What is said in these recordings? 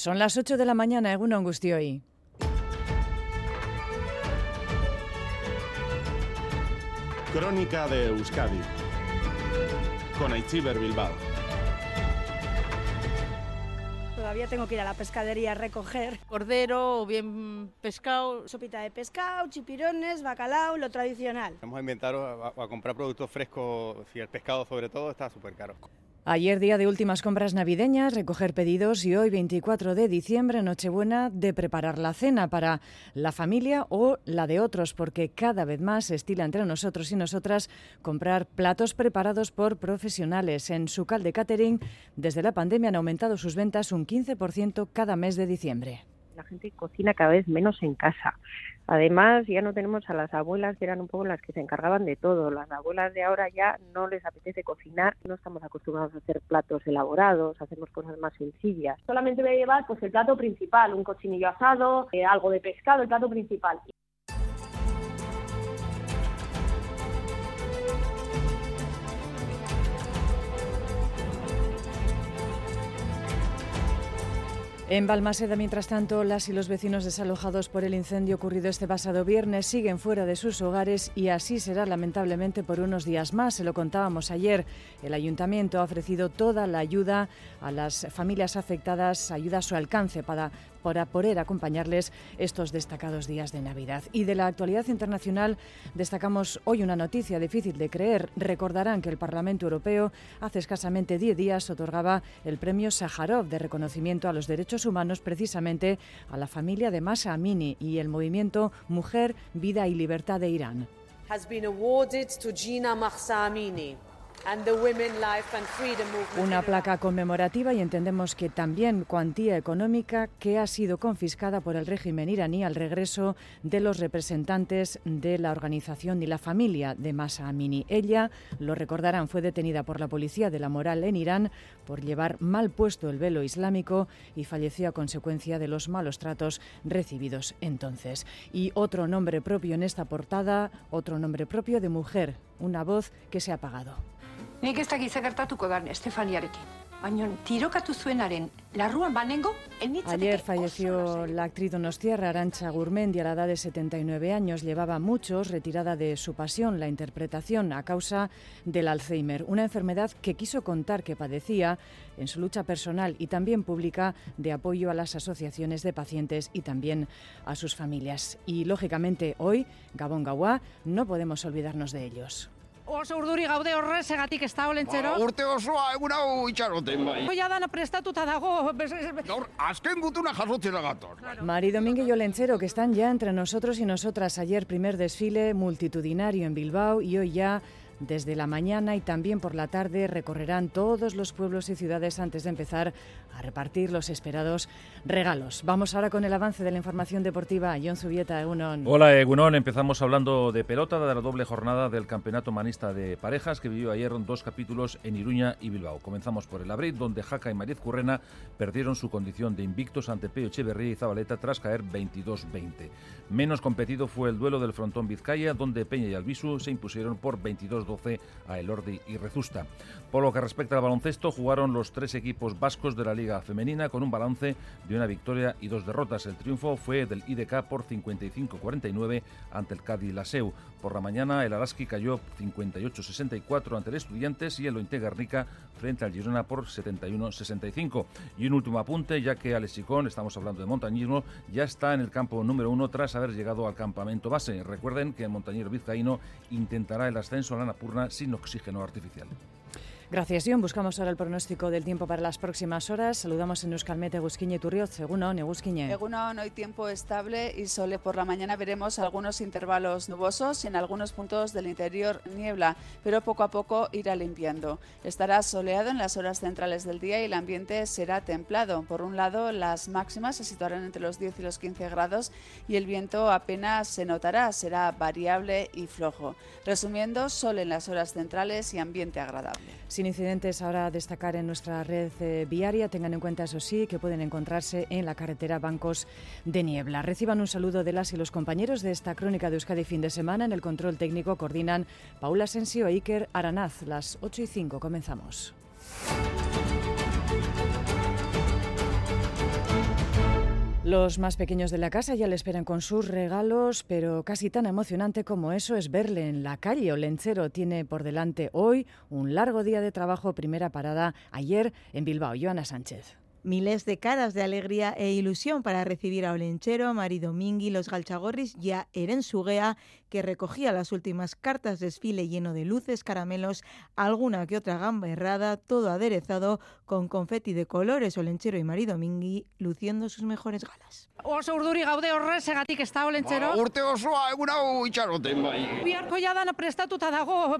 Son las 8 de la mañana, Egun hoy. Crónica de Euskadi con Aichiber Bilbao. Todavía tengo que ir a la pescadería a recoger cordero o bien pescado. Sopita de pescado, chipirones, bacalao, lo tradicional. Hemos inventado a, a comprar productos frescos, si el pescado sobre todo está súper caro. Ayer día de últimas compras navideñas, recoger pedidos y hoy 24 de diciembre, Nochebuena, de preparar la cena para la familia o la de otros, porque cada vez más se estila entre nosotros y nosotras comprar platos preparados por profesionales. En su de Catering, desde la pandemia han aumentado sus ventas un 15% cada mes de diciembre la gente cocina cada vez menos en casa. Además, ya no tenemos a las abuelas que eran un poco las que se encargaban de todo. Las abuelas de ahora ya no les apetece cocinar, no estamos acostumbrados a hacer platos elaborados, hacemos cosas más sencillas. Solamente voy a llevar pues el plato principal, un cochinillo asado, eh, algo de pescado, el plato principal. En Balmaseda, mientras tanto, las y los vecinos desalojados por el incendio ocurrido este pasado viernes siguen fuera de sus hogares y así será lamentablemente por unos días más. Se lo contábamos ayer. El ayuntamiento ha ofrecido toda la ayuda a las familias afectadas, ayuda a su alcance para para poder acompañarles estos destacados días de Navidad. Y de la actualidad internacional destacamos hoy una noticia difícil de creer. Recordarán que el Parlamento Europeo hace escasamente 10 días otorgaba el premio Sájarov de reconocimiento a los derechos humanos precisamente a la familia de Masa Amini y el movimiento Mujer, Vida y Libertad de Irán. Una placa conmemorativa y entendemos que también cuantía económica que ha sido confiscada por el régimen iraní al regreso de los representantes de la organización y la familia de Masa Amini. Ella, lo recordarán, fue detenida por la policía de la moral en Irán por llevar mal puesto el velo islámico y falleció a consecuencia de los malos tratos recibidos entonces. Y otro nombre propio en esta portada, otro nombre propio de mujer, una voz que se ha apagado. Nik ez dakiz gertatuko Estefaniarekin. Ayer falleció la actriz donostiarra Arancha Gurmendi a la edad de 79 años. Llevaba muchos retirada de su pasión, la interpretación, a causa del Alzheimer, una enfermedad que quiso contar que padecía en su lucha personal y también pública de apoyo a las asociaciones de pacientes y también a sus familias. Y lógicamente hoy, Gabón Gauá, no podemos olvidarnos de ellos. Oso urduri gaude horrezegatik ez da olentzero. Ba, urte osoa egun hau itxaroten bai. Oia dana prestatuta dago. Gaur, azken gutuna jasotzera gator. Claro. Mari Domínguez y Olentzero, que están ya entre nosotros y nosotras. Ayer primer desfile multitudinario en Bilbao y hoy ya desde la mañana y también por la tarde recorrerán todos los pueblos y ciudades antes de empezar a repartir los esperados regalos. Vamos ahora con el avance de la información deportiva. John Zubieta, Egunon. Hola, Egunon. Empezamos hablando de pelota, de la doble jornada del Campeonato Manista de Parejas que vivió ayer dos capítulos en Iruña y Bilbao. Comenzamos por el Abril, donde Jaca y Mariz Currena perdieron su condición de invictos ante Peo Echeverría y Zabaleta tras caer 22-20. Menos competido fue el duelo del frontón Vizcaya, donde Peña y Albisu se impusieron por 22 12 a Elordi y Rezusta. Por lo que respecta al baloncesto, jugaron los tres equipos vascos de la Liga Femenina con un balance de una victoria y dos derrotas. El triunfo fue del IDK por 55-49 ante el Cádiz Laseu. Por la mañana, el Araski cayó 58-64 ante el Estudiantes y el Ointe Garnica frente al Girona por 71-65. Y un último apunte, ya que Alex Chicón, estamos hablando de montañismo, ya está en el campo número uno tras haber llegado al campamento base. Recuerden que el montañero vizcaíno intentará el ascenso a la Napurna sin oxígeno artificial. Gracias, John. Buscamos ahora el pronóstico del tiempo para las próximas horas. Saludamos en Euskalmet, Egusquiñe y Turrioz. Egunon, Egusquiñe. Egunon, hoy tiempo estable y sole por la mañana veremos algunos intervalos nubosos y en algunos puntos del interior niebla, pero poco a poco irá limpiando. Estará soleado en las horas centrales del día y el ambiente será templado. Por un lado, las máximas se situarán entre los 10 y los 15 grados y el viento apenas se notará, será variable y flojo. Resumiendo, sol en las horas centrales y ambiente agradable sin incidentes ahora a destacar en nuestra red eh, viaria. Tengan en cuenta, eso sí, que pueden encontrarse en la carretera Bancos de Niebla. Reciban un saludo de las y los compañeros de esta crónica de Euskadi fin de semana. En el control técnico coordinan Paula Sensio e Iker Aranaz. Las 8 y 5 comenzamos. Los más pequeños de la casa ya le esperan con sus regalos, pero casi tan emocionante como eso es verle en la calle. Olenchero tiene por delante hoy un largo día de trabajo, primera parada ayer en Bilbao. Joana Sánchez. Miles de caras de alegría e ilusión para recibir a Olenchero, Mari Domingui, los Galchagorris y a Eren Suguea, que recogía las últimas cartas desfile lleno de luces, caramelos, alguna que otra gamba errada, todo aderezado con confeti de colores. Olenchero y Mari Domingui luciendo sus mejores galas. Oso urduri gaude horrezegatik ez da olentzero. Ba, urte osoa egun hau itxaroten bai. Biharko jadana prestatuta dago.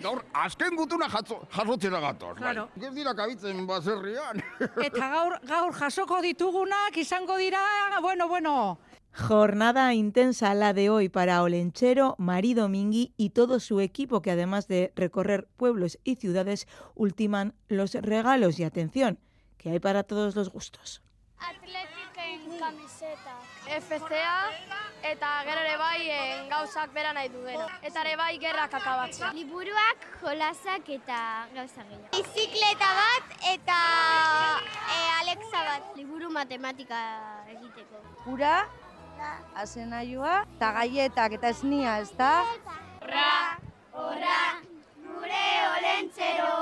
Gaur, azken gutuna jatzo, jasotzera gatoz. Claro. Bai. Ez dira kabitzen baserrian. Eta gaur, gaur jasoko ditugunak izango dira, bueno, bueno. Jornada intensa la de hoy para Olenchero, Mari Domingui y todo su equipo que además de recorrer pueblos y ciudades ultiman los regalos y atención que hay para todos los gustos. Atletiken kamiseta. FCA eta gero ere bai en gauzak bera nahi du dena. Eta ere bai gerrak akabatzea. Liburuak, jolasak eta gauza gehiago. Bizikleta bat eta e, Alexa bat. Liburu matematika egiteko. Ura, azenaioa, eta gaietak eta esnia, ez da? Horra, horra, gure olentzero,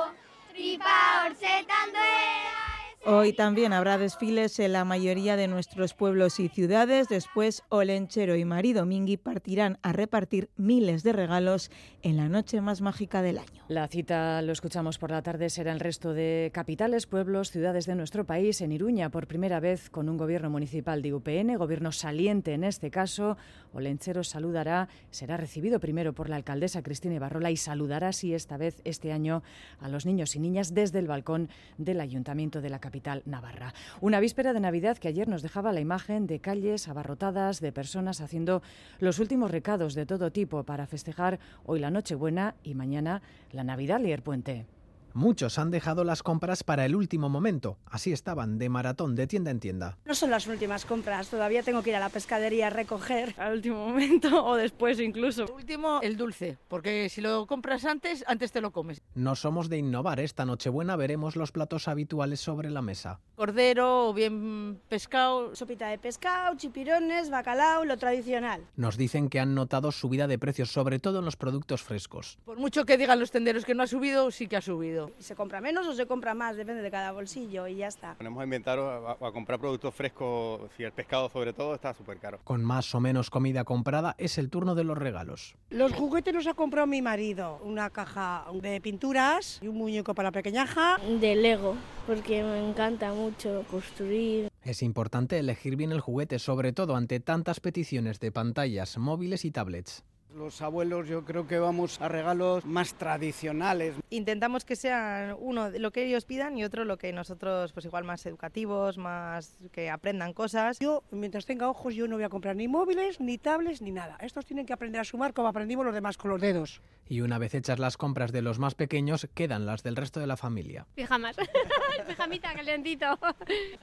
tripa hortzetan duela. Hoy también habrá desfiles en la mayoría de nuestros pueblos y ciudades. Después, Olenchero y Mari Domingui partirán a repartir miles de regalos en la noche más mágica del año. La cita, lo escuchamos por la tarde, será el resto de capitales, pueblos, ciudades de nuestro país. En Iruña, por primera vez con un gobierno municipal de UPN, gobierno saliente en este caso. Olenchero saludará, será recibido primero por la alcaldesa Cristina Ibarrola y saludará así esta vez, este año, a los niños y niñas desde el balcón del ayuntamiento de la capital navarra. Una víspera de Navidad que ayer nos dejaba la imagen de calles abarrotadas de personas haciendo los últimos recados de todo tipo para festejar hoy la Nochebuena y mañana la Navidad Lier Puente. Muchos han dejado las compras para el último momento. Así estaban, de maratón, de tienda en tienda. No son las últimas compras, todavía tengo que ir a la pescadería a recoger al último momento o después incluso. Último, el dulce, porque si lo compras antes, antes te lo comes. No somos de innovar. Esta Nochebuena veremos los platos habituales sobre la mesa. Cordero, o bien pescado. Sopita de pescado, chipirones, bacalao, lo tradicional. Nos dicen que han notado subida de precios, sobre todo en los productos frescos. Por mucho que digan los tenderos que no ha subido, sí que ha subido. Se compra menos o se compra más, depende de cada bolsillo y ya está. Ponemos a inventar o a, a, comprar productos frescos, si el pescado sobre todo está súper caro. Con más o menos comida comprada es el turno de los regalos. Los juguetes los ha comprado mi marido, una caja de pinturas y un muñeco para pequeñaja. De Lego, porque me encanta mucho construir. Es importante elegir bien el juguete, sobre todo ante tantas peticiones de pantallas, móviles y tablets. Los abuelos yo creo que vamos a regalos más tradicionales. Intentamos que sean uno lo que ellos pidan y otro lo que nosotros pues igual más educativos, más que aprendan cosas. Yo mientras tenga ojos yo no voy a comprar ni móviles, ni tablets, ni nada. Estos tienen que aprender a sumar como aprendimos los demás con los dedos. Y una vez hechas las compras de los más pequeños, quedan las del resto de la familia. Pijamas, pijamita calentito.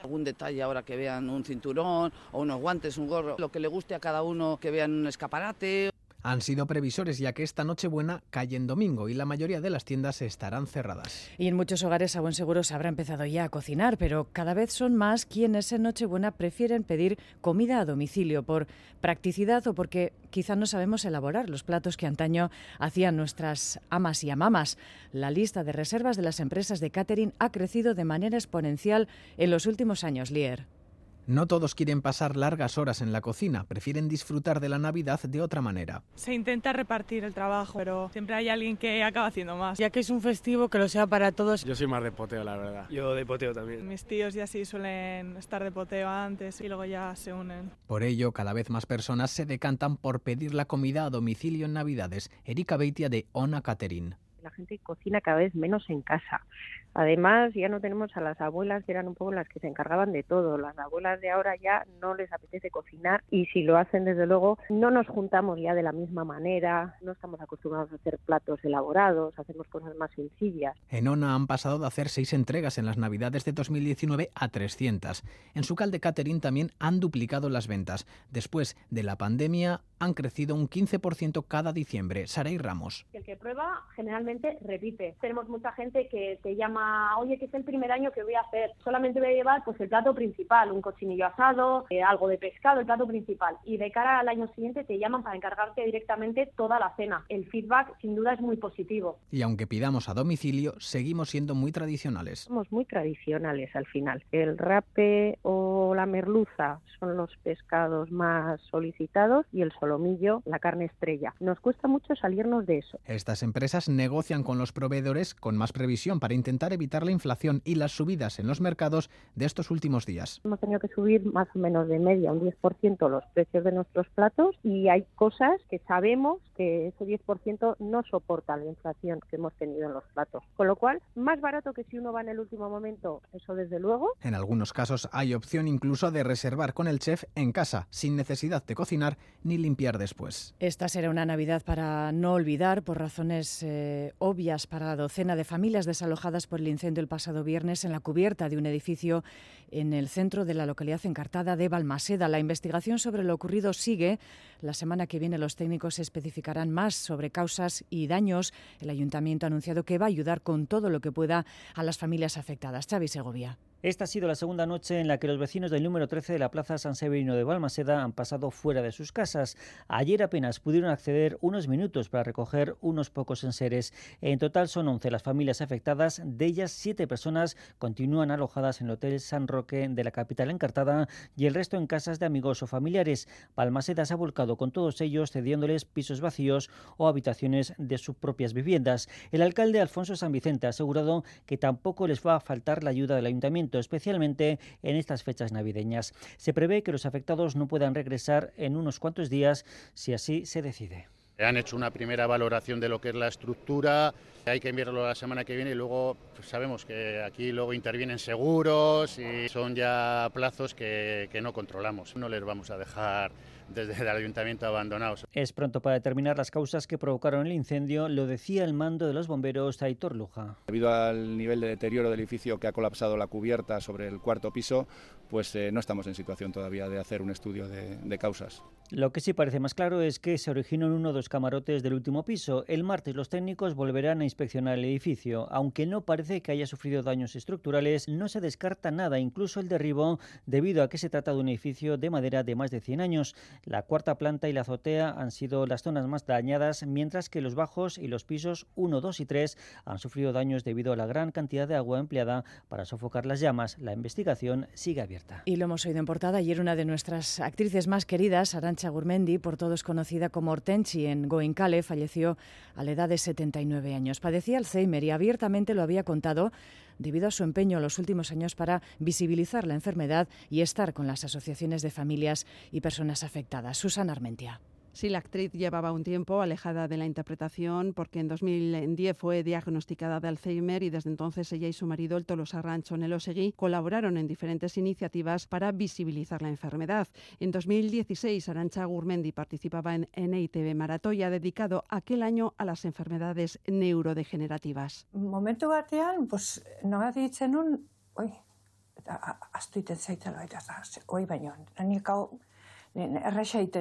Algún detalle ahora que vean un cinturón o unos guantes, un gorro, lo que le guste a cada uno, que vean un escaparate. Han sido previsores ya que esta Nochebuena cae en domingo y la mayoría de las tiendas estarán cerradas. Y en muchos hogares a buen seguro se habrá empezado ya a cocinar, pero cada vez son más quienes en Nochebuena prefieren pedir comida a domicilio por practicidad o porque quizá no sabemos elaborar los platos que antaño hacían nuestras amas y amamas. La lista de reservas de las empresas de catering ha crecido de manera exponencial en los últimos años, Lier. No todos quieren pasar largas horas en la cocina, prefieren disfrutar de la Navidad de otra manera. Se intenta repartir el trabajo, pero siempre hay alguien que acaba haciendo más. Ya que es un festivo, que lo sea para todos. Yo soy más de poteo, la verdad. Yo de poteo también. Mis tíos ya sí suelen estar de poteo antes y luego ya se unen. Por ello, cada vez más personas se decantan por pedir la comida a domicilio en Navidades. Erika Beitia de Ona Catering la gente cocina cada vez menos en casa. Además, ya no tenemos a las abuelas que eran un poco las que se encargaban de todo. Las abuelas de ahora ya no les apetece cocinar y si lo hacen, desde luego, no nos juntamos ya de la misma manera, no estamos acostumbrados a hacer platos elaborados, hacemos cosas más sencillas. En ONA han pasado de hacer seis entregas en las Navidades de 2019 a 300. En su calde catering también han duplicado las ventas. Después de la pandemia han crecido un 15% cada diciembre. Saray Ramos. El que prueba generalmente repite. Tenemos mucha gente que te llama a, oye, que es el primer año que voy a hacer. Solamente voy a llevar pues el plato principal, un cochinillo asado, eh, algo de pescado, el plato principal. Y de cara al año siguiente te llaman para encargarte directamente toda la cena. El feedback sin duda es muy positivo. Y aunque pidamos a domicilio, seguimos siendo muy tradicionales. Somos muy tradicionales al final. El rape o la merluza son los pescados más solicitados y el solomillo la carne estrella. Nos cuesta mucho salirnos de eso. Estas empresas negocian con los proveedores con más previsión para intentar evitar la inflación y las subidas en los mercados de estos últimos días. Hemos tenido que subir más o menos de media un 10% los precios de nuestros platos y hay cosas que sabemos que ese 10% no soporta la inflación que hemos tenido en los platos. Con lo cual, más barato que si uno va en el último momento, eso desde luego. En algunos casos hay opción incluso de reservar con el chef en casa, sin necesidad de cocinar ni limpiar después. Esta será una Navidad para no olvidar por razones eh, obvias para la docena de familias desalojadas por el incendio el pasado viernes en la cubierta de un edificio en el centro de la localidad encartada de Balmaseda. La investigación sobre lo ocurrido sigue. La semana que viene los técnicos especificarán más sobre causas y daños. El ayuntamiento ha anunciado que va a ayudar con todo lo que pueda a las familias afectadas. Xavi Segovia. Esta ha sido la segunda noche en la que los vecinos del número 13 de la Plaza San Severino de Balmaseda han pasado fuera de sus casas. Ayer apenas pudieron acceder unos minutos para recoger unos pocos enseres. En total son 11 las familias afectadas, de ellas 7 personas continúan alojadas en el Hotel San Roque de la capital encartada y el resto en casas de amigos o familiares. Balmaseda se ha volcado con todos ellos cediéndoles pisos vacíos o habitaciones de sus propias viviendas. El alcalde Alfonso San Vicente ha asegurado que tampoco les va a faltar la ayuda del ayuntamiento especialmente en estas fechas navideñas. Se prevé que los afectados no puedan regresar en unos cuantos días si así se decide. Han hecho una primera valoración de lo que es la estructura, hay que enviarlo la semana que viene y luego pues, sabemos que aquí luego intervienen seguros y son ya plazos que, que no controlamos. No les vamos a dejar desde el ayuntamiento abandonados. Es pronto para determinar las causas que provocaron el incendio, lo decía el mando de los bomberos Aitor Luja. Debido al nivel de deterioro del edificio que ha colapsado la cubierta sobre el cuarto piso, pues eh, no estamos en situación todavía de hacer un estudio de, de, causas. Lo que sí parece más claro es que se originó en uno de los camarotes del último piso. El martes los técnicos volverán a inspeccionar el edificio. Aunque no parece que haya sufrido daños estructurales, no se descarta nada, incluso el derribo, debido a que se trata de un edificio de madera de más de 100 años. La cuarta planta y la azotea han sido las zonas más dañadas, mientras que los bajos y los pisos 1, 2 y 3 han sufrido daños debido a la gran cantidad de agua empleada para sofocar las llamas. La investigación sigue abierta. Y lo hemos oído en portada ayer una de nuestras actrices más queridas, Arancha Gurmendi, por todos conocida como Hortenchi en Goenkale, falleció a la edad de 79 años. Padecía Alzheimer y abiertamente lo había contado debido a su empeño en los últimos años para visibilizar la enfermedad y estar con las asociaciones de familias y personas afectadas. Susana Armentia. Sí, la actriz llevaba un tiempo alejada de la interpretación porque en 2010 fue diagnosticada de Alzheimer y desde entonces ella y su marido, el Tolosa Rancho Nelosegui, colaboraron en diferentes iniciativas para visibilizar la enfermedad. En 2016, Arancha Gurmendi participaba en NITV ha dedicado aquel año a las enfermedades neurodegenerativas. Momentu batean, pues,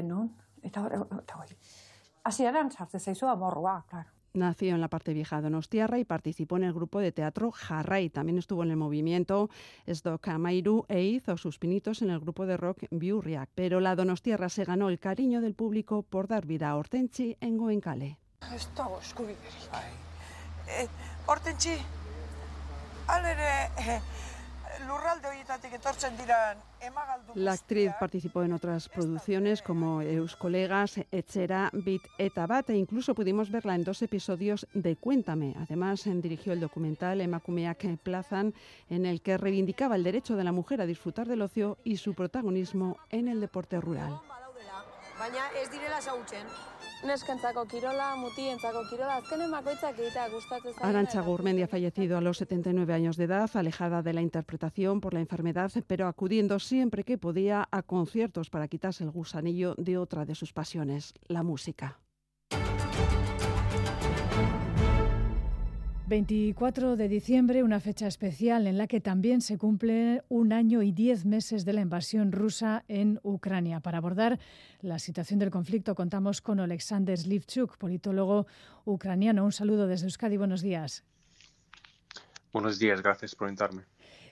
nun, eta hori, hasieran sartze zaizu amorrua, claro. Nació en la parte vieja donostiarra y participó en el grupo de teatro Jarray. También estuvo en el movimiento Esdok Amairu e hizo sus pinitos en el grupo de rock Biurriak. Pero la donostiarra se ganó el cariño del público por dar vida a Hortenchi en Goenkale. Ez dago eskubiderik. Eh, alere, eh, La actriz participó en otras producciones como Eus Colegas, Etxera, Bit eta Bat e incluso pudimos verla en dos episodios de Cuéntame. Además, dirigió el documental Emakumeak Plazan en el que reivindicaba el derecho de la mujer a disfrutar del ocio y su protagonismo en el deporte rural. Baina ez direla sautzen. Neskentzako kirola, mutientzako kirola, azkenen bakoitzak egitea gustatzen zaio. Arancha Gurmendi ha fallecido a los 79 años de edad, alejada de la interpretación por la enfermedad, pero acudiendo siempre que podía a conciertos para quitarse el gusanillo de otra de sus pasiones, la música. 24 de diciembre, una fecha especial en la que también se cumple un año y diez meses de la invasión rusa en Ucrania. Para abordar la situación del conflicto contamos con Alexander Slivchuk, politólogo ucraniano. Un saludo desde Euskadi. Buenos días. Buenos días, gracias por invitarme.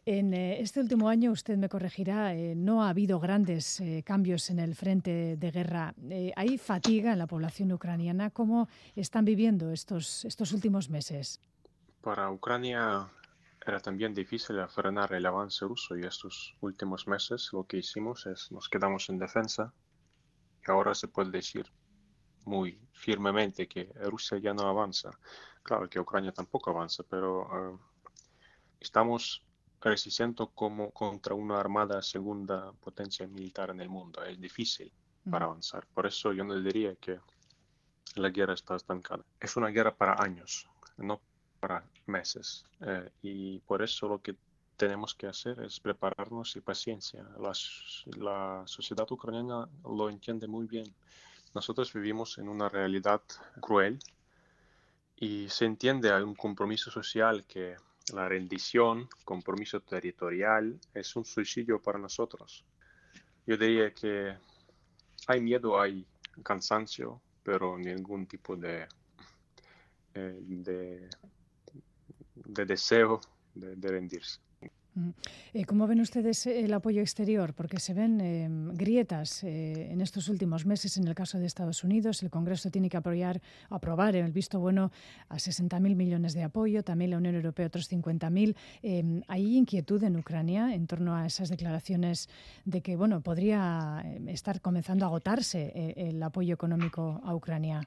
En eh, este último año, usted me corregirá, eh, no ha habido grandes eh, cambios en el frente de guerra. ¿Hay fatiga en la población ucraniana? ¿Cómo están viviendo estos, estos últimos meses? Para Ucrania era también difícil frenar el avance ruso y estos últimos meses lo que hicimos es nos quedamos en defensa y ahora se puede decir muy firmemente que Rusia ya no avanza. Claro que Ucrania tampoco avanza, pero estamos resistiendo como contra una armada segunda potencia militar en el mundo. Es difícil para avanzar. Por eso yo no diría que la guerra está estancada. Es una guerra para años, no para meses. Eh, y por eso lo que tenemos que hacer es prepararnos y paciencia. La, la sociedad ucraniana lo entiende muy bien. Nosotros vivimos en una realidad cruel y se entiende hay un compromiso social que la rendición, compromiso territorial, es un suicidio para nosotros. Yo diría que hay miedo, hay cansancio, pero ningún tipo de, eh, de, deseo de rendirse. Eh, ¿Cómo ven ustedes el apoyo exterior? Porque se ven em, grietas eh, en estos últimos meses en el caso de Estados Unidos. El Congreso tiene que apoyar, aprobar el visto bueno a 60.000 millones de apoyo, también la Unión Europea otros 50.000. Em, ¿Hay inquietud en Ucrania en torno a esas declaraciones de que bueno podría em, estar comenzando a agotarse eh, el apoyo económico a Ucrania?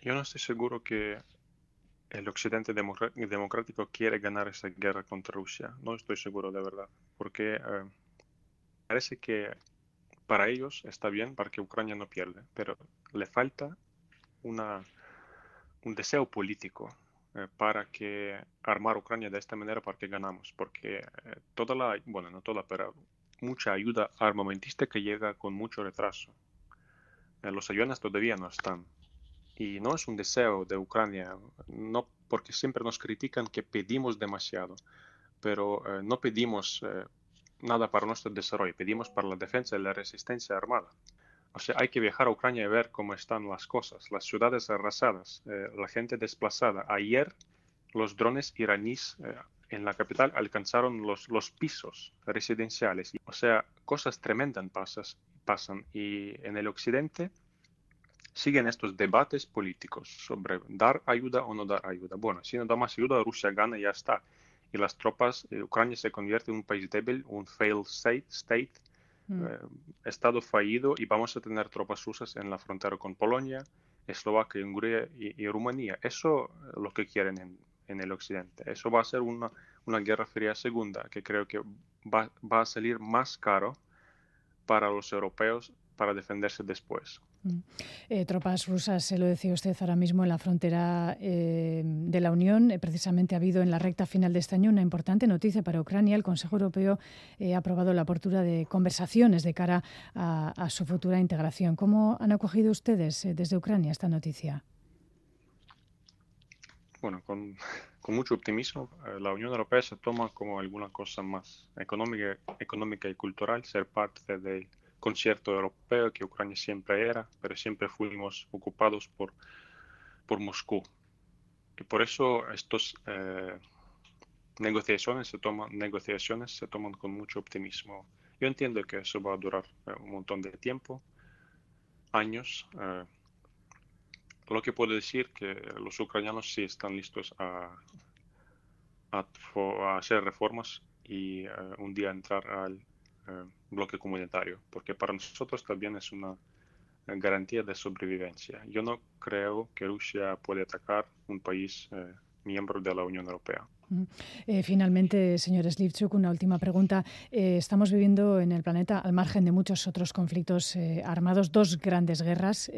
Yo no estoy seguro que el occidente democrático quiere ganar esa guerra contra Rusia. No estoy seguro de verdad, porque eh, parece que para ellos está bien para que Ucrania no pierda, pero le falta una, un deseo político eh, para que armar Ucrania de esta manera para que ganamos, porque eh, toda la, bueno, no toda, pero mucha ayuda armamentística llega con mucho retraso. los aviones todavía no están y no es un deseo de Ucrania, no porque siempre nos critican que pedimos demasiado, pero eh, no pedimos eh, nada para nuestro desarrollo, pedimos para la defensa y la resistencia armada. O sea, hay que viajar a Ucrania y ver cómo están las cosas, las ciudades arrasadas, eh, la gente desplazada. Ayer los drones iraníes en la capital alcanzaron los, los pisos residenciales. O sea, cosas tremendas pasas, pasan. Y en el occidente siguen estos debates políticos sobre dar ayuda o no dar ayuda. Bueno, si no da más ayuda, Rusia gana y ya está. Y las tropas, de Ucrania se convierte en un país débil, un failed state, state mm. eh, estado fallido, y vamos a tener tropas rusas en la frontera con Polonia, Eslovaquia, Hungría y, Rumanía. Eso es lo que quieren en, en, el occidente. Eso va a ser una, una guerra fría segunda, que creo que va, va a salir más caro para los europeos para defenderse después. Mm. Eh, tropas rusas, se lo decía usted ahora mismo en la frontera eh, de la Unión. Eh, precisamente ha habido en la recta final de este año una importante noticia para Ucrania. El Consejo Europeo ha aprobado la apertura de conversaciones de cara a, su futura integración. ¿Cómo han acogido ustedes desde Ucrania esta noticia? Bueno, con, mucho optimismo. La Unión Europea se toma como alguna cosa más económica, económica y cultural, ser parte del concierto europeo que Ucrania siempre era, pero siempre fuimos ocupados por, por Moscú. Y por eso estas eh, negociaciones, se toman, negociaciones se toman con mucho optimismo. Yo entiendo que eso va a durar eh, un montón de tiempo, años. Eh, lo que puedo decir que los ucranianos sí están listos a, a hacer reformas y un día entrar al eh, bloque comunitario, porque para nosotros también es una garantía de sobrevivencia. Yo no creo que Rusia puede atacar un país eh, miembro de la Unión Europea. Eh, finalmente, señor Slivchuk, una última pregunta. Eh, estamos viviendo en el planeta, al margen de muchos otros conflictos eh, armados, dos grandes guerras.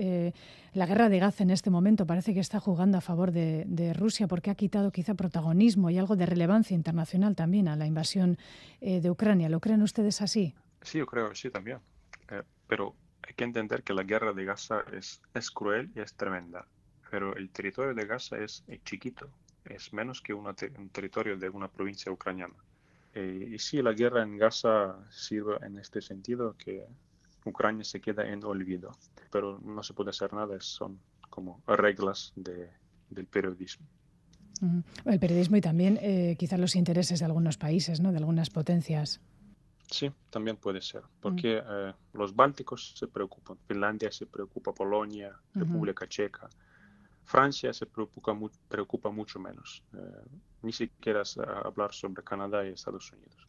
la guerra de Gaza en este momento parece que está jugando a favor de, Rusia porque ha quitado quizá protagonismo y algo de relevancia internacional también a la invasión de Ucrania. ¿Lo creen ustedes así? Sí, yo creo, sí también. pero hay que entender que la guerra de Gaza es, es cruel y es tremenda. Pero el territorio de Gaza es chiquito es menos que un territorio de una provincia ucraniana. Eh, y sí, la guerra en Gaza sirve en este sentido que Ucrania se queda en olvido, pero no se puede hacer nada, son como reglas de, del periodismo. El periodismo y también eh, quizás los intereses de algunos países, ¿no? de algunas potencias. Sí, también puede ser, porque eh, los bálticos se preocupan, Finlandia se preocupa, Polonia, República Checa, Francia se preocupa, preocupa mucho menos, eh, ni siquiera hablar sobre Canadá y Estados Unidos.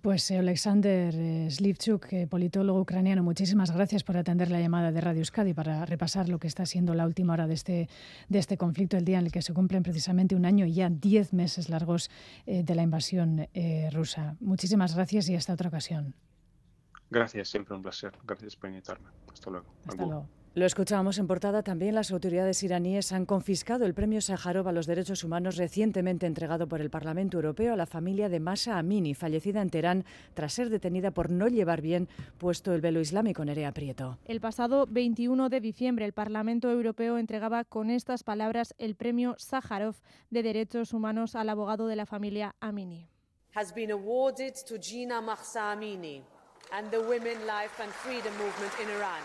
Pues eh, Alexander eh, Slivchuk, politólogo ucraniano, muchísimas gracias por atender la llamada de Radio Euskadi para repasar lo que está siendo la última hora de este, de este conflicto, el día en el que se cumplen precisamente un año y ya diez meses largos de la invasión rusa. Muchísimas gracias y hasta otra ocasión. Gracias, siempre un placer. Gracias por invitarme. Hasta luego. Hasta luego. Lo escuchábamos en portada. También las autoridades iraníes han confiscado el premio Sájarov a los derechos humanos recientemente entregado por el Parlamento Europeo a la familia de Masa Amini, fallecida en Teherán tras ser detenida por no llevar bien puesto el velo islámico. Nerea Prieto. El pasado 21 de diciembre, el Parlamento Europeo entregaba con estas palabras el premio Sájarov de derechos humanos al abogado de la familia Amini. Has been awarded to Gina Mahsa Amini and the Women, Life and Freedom Movement in Iran.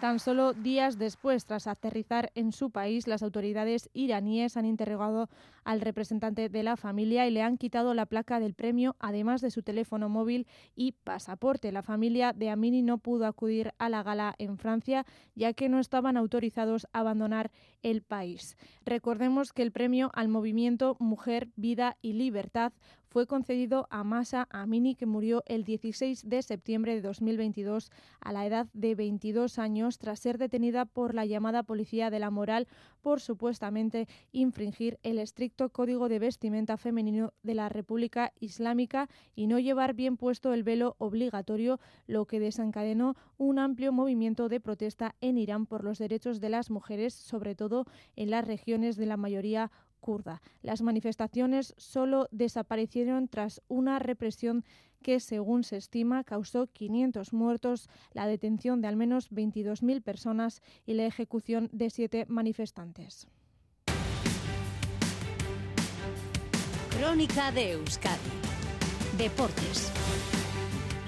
Tan solo días después, tras aterrizar en su país, las autoridades iraníes han interrogado al representante de la familia y le han quitado la placa del premio, además de su teléfono móvil y pasaporte. La familia de Amini no pudo acudir a la gala en Francia, ya que no estaban autorizados a abandonar el país. Recordemos que el premio al movimiento Mujer, Vida y Libertad fue concedido a Masa Amini, que murió el 16 de septiembre de 2022 a la edad de 22 años tras ser detenida por la llamada Policía de la Moral por supuestamente infringir el estricto código de vestimenta femenino de la República Islámica y no llevar bien puesto el velo obligatorio, lo que desencadenó un amplio movimiento de protesta en Irán por los derechos de las mujeres, sobre todo en las regiones de la mayoría kurda. Las manifestaciones solo desaparecieron tras una represión que, según se estima, causó 500 muertos, la detención de al menos 22.000 personas y la ejecución de siete manifestantes. Crónica de Euskadi. Deportes.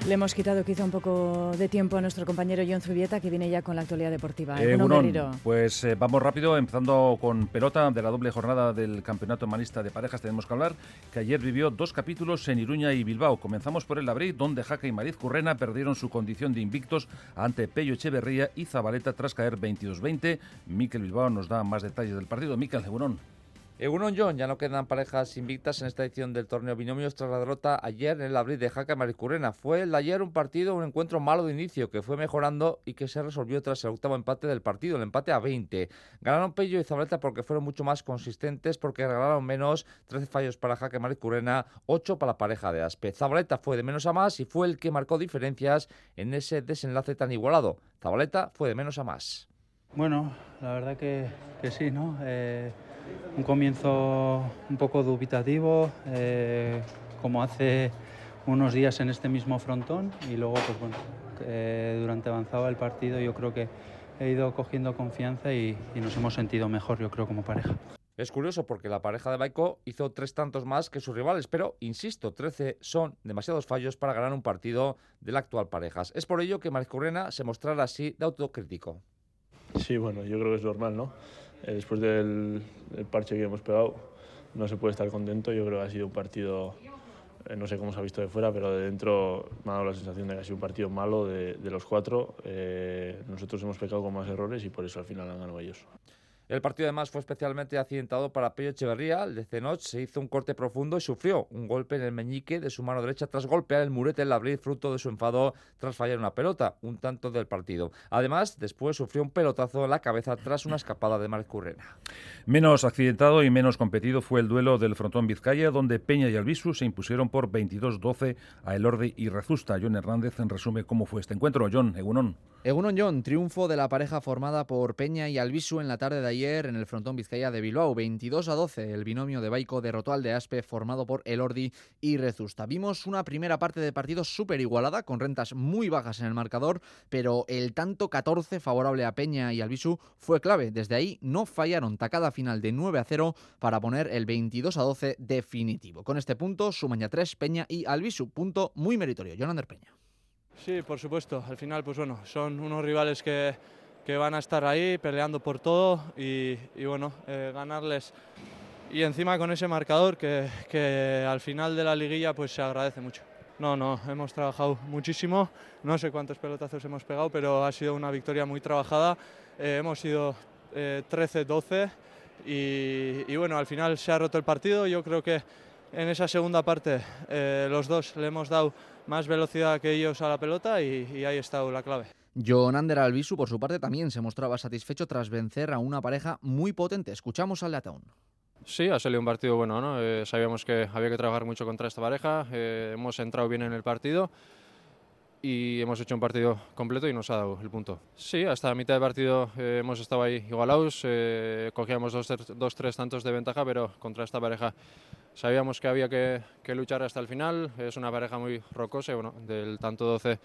Le hemos quitado quizá un poco de tiempo a nuestro compañero John Zubieta, que viene ya con la actualidad deportiva. Eh, pues eh, vamos rápido, empezando con pelota de la doble jornada del Campeonato Manista de Parejas. Tenemos que hablar que ayer vivió dos capítulos en Iruña y Bilbao. Comenzamos por el Abril, donde Jaca y Mariz Currena perdieron su condición de invictos ante Pello Echeverría y Zabaleta tras caer 22-20. Miquel Bilbao nos da más detalles del partido. Miquel, Egunon. Egunon John, ya no quedan parejas invictas en esta edición del torneo binomios tras la derrota ayer en el abril de Jaca Maricurrena. Fue el ayer un partido, un encuentro malo de inicio que fue mejorando y que se resolvió tras el octavo empate del partido, el empate a 20. Ganaron Pello y Zabaleta porque fueron mucho más consistentes, porque regalaron menos 13 fallos para Jaca Maricurrena, 8 para la pareja de Aspe. Zabaleta fue de menos a más y fue el que marcó diferencias en ese desenlace tan igualado. Zabaleta fue de menos a más. Bueno, la verdad que, que sí, ¿no? Eh un comienzo un poco dubitativo, eh, como hace unos días en este mismo frontón y luego pues bueno, eh, durante avanzaba el partido yo creo que he ido cogiendo confianza y, nos hemos sentido mejor yo creo como pareja. Es curioso porque la pareja de Baiko hizo tres tantos más que sus rivales, pero insisto, 13 son demasiados fallos para ganar un partido de la actual parejas. Es por ello que Currena se mostrará así de autocrítico. Sí, bueno, yo creo que es normal, ¿no? Eh, después del, parche que hemos pegado, no se puede estar contento. Yo creo que ha sido un partido, eh, no sé cómo se ha visto de fuera, pero de dentro me ha dado la sensación de que ha sido un partido malo de, los cuatro. Eh, nosotros hemos pecado con más errores y por eso al final han ganado ellos. El partido además fue especialmente accidentado para Pello Echeverría. El de Cenoch se hizo un corte profundo y sufrió un golpe en el meñique de su mano derecha tras golpear el murete en abril fruto de su enfado tras fallar una pelota, un tanto del partido. Además, después sufrió un pelotazo en la cabeza tras una escapada de Marc Currena. Menos accidentado y menos competido fue el duelo del frontón Vizcaya, donde Peña y Albisu se impusieron por 22-12 a Elordi y Rezusta. John Hernández en resume cómo fue este encuentro. John, Egunon. Egunon John, triunfo de la pareja formada por Peña y Albisu en la tarde de ayer en el frontón Vizcaya de Bilbao. 22 a 12, el binomio de Baico derrotó al de Aspe formado por Elordi y Rezusta. Vimos una primera parte de partido súper igualada, con rentas muy bajas en el marcador, pero el tanto 14 favorable a Peña y Albisu fue clave. Desde ahí no fallaron tacada final de 9 a 0 para poner el 22 a 12 definitivo. Con este punto suman ya 3 Peña y Albisu, punto muy meritorio. Jonander Peña. Sí, por supuesto. Al final, pues bueno, son unos rivales que, que van a estar ahí peleando por todo y, bueno, eh, ganarles y encima con ese marcador que, que al final de la liguilla pues se agradece mucho. No, no, hemos trabajado muchísimo, no sé cuántos pelotazos hemos pegado, pero ha sido una victoria muy trabajada. Eh, hemos sido 13-12 y, y, bueno, al final se ha roto el partido. Yo creo que en esa segunda parte eh, los dos le hemos dado más velocidad que ellos a la pelota y, y ahí está la clave. John Ander Albisu, por su parte, también se mostraba satisfecho tras vencer a una pareja muy potente. Escuchamos al Leatown. Sí, ha salido un partido bueno, ¿no? Eh, sabíamos que había que trabajar mucho contra esta pareja, eh, hemos entrado bien en el partido y hemos hecho un partido completo y nos ha dado el punto. Sí, hasta la mitad del partido eh, hemos estado ahí igualados, cogíamos dos, dos, tres tantos de ventaja, pero contra esta pareja sabíamos que había que, que, luchar hasta el final. Es una pareja muy rocosa bueno, del tanto 12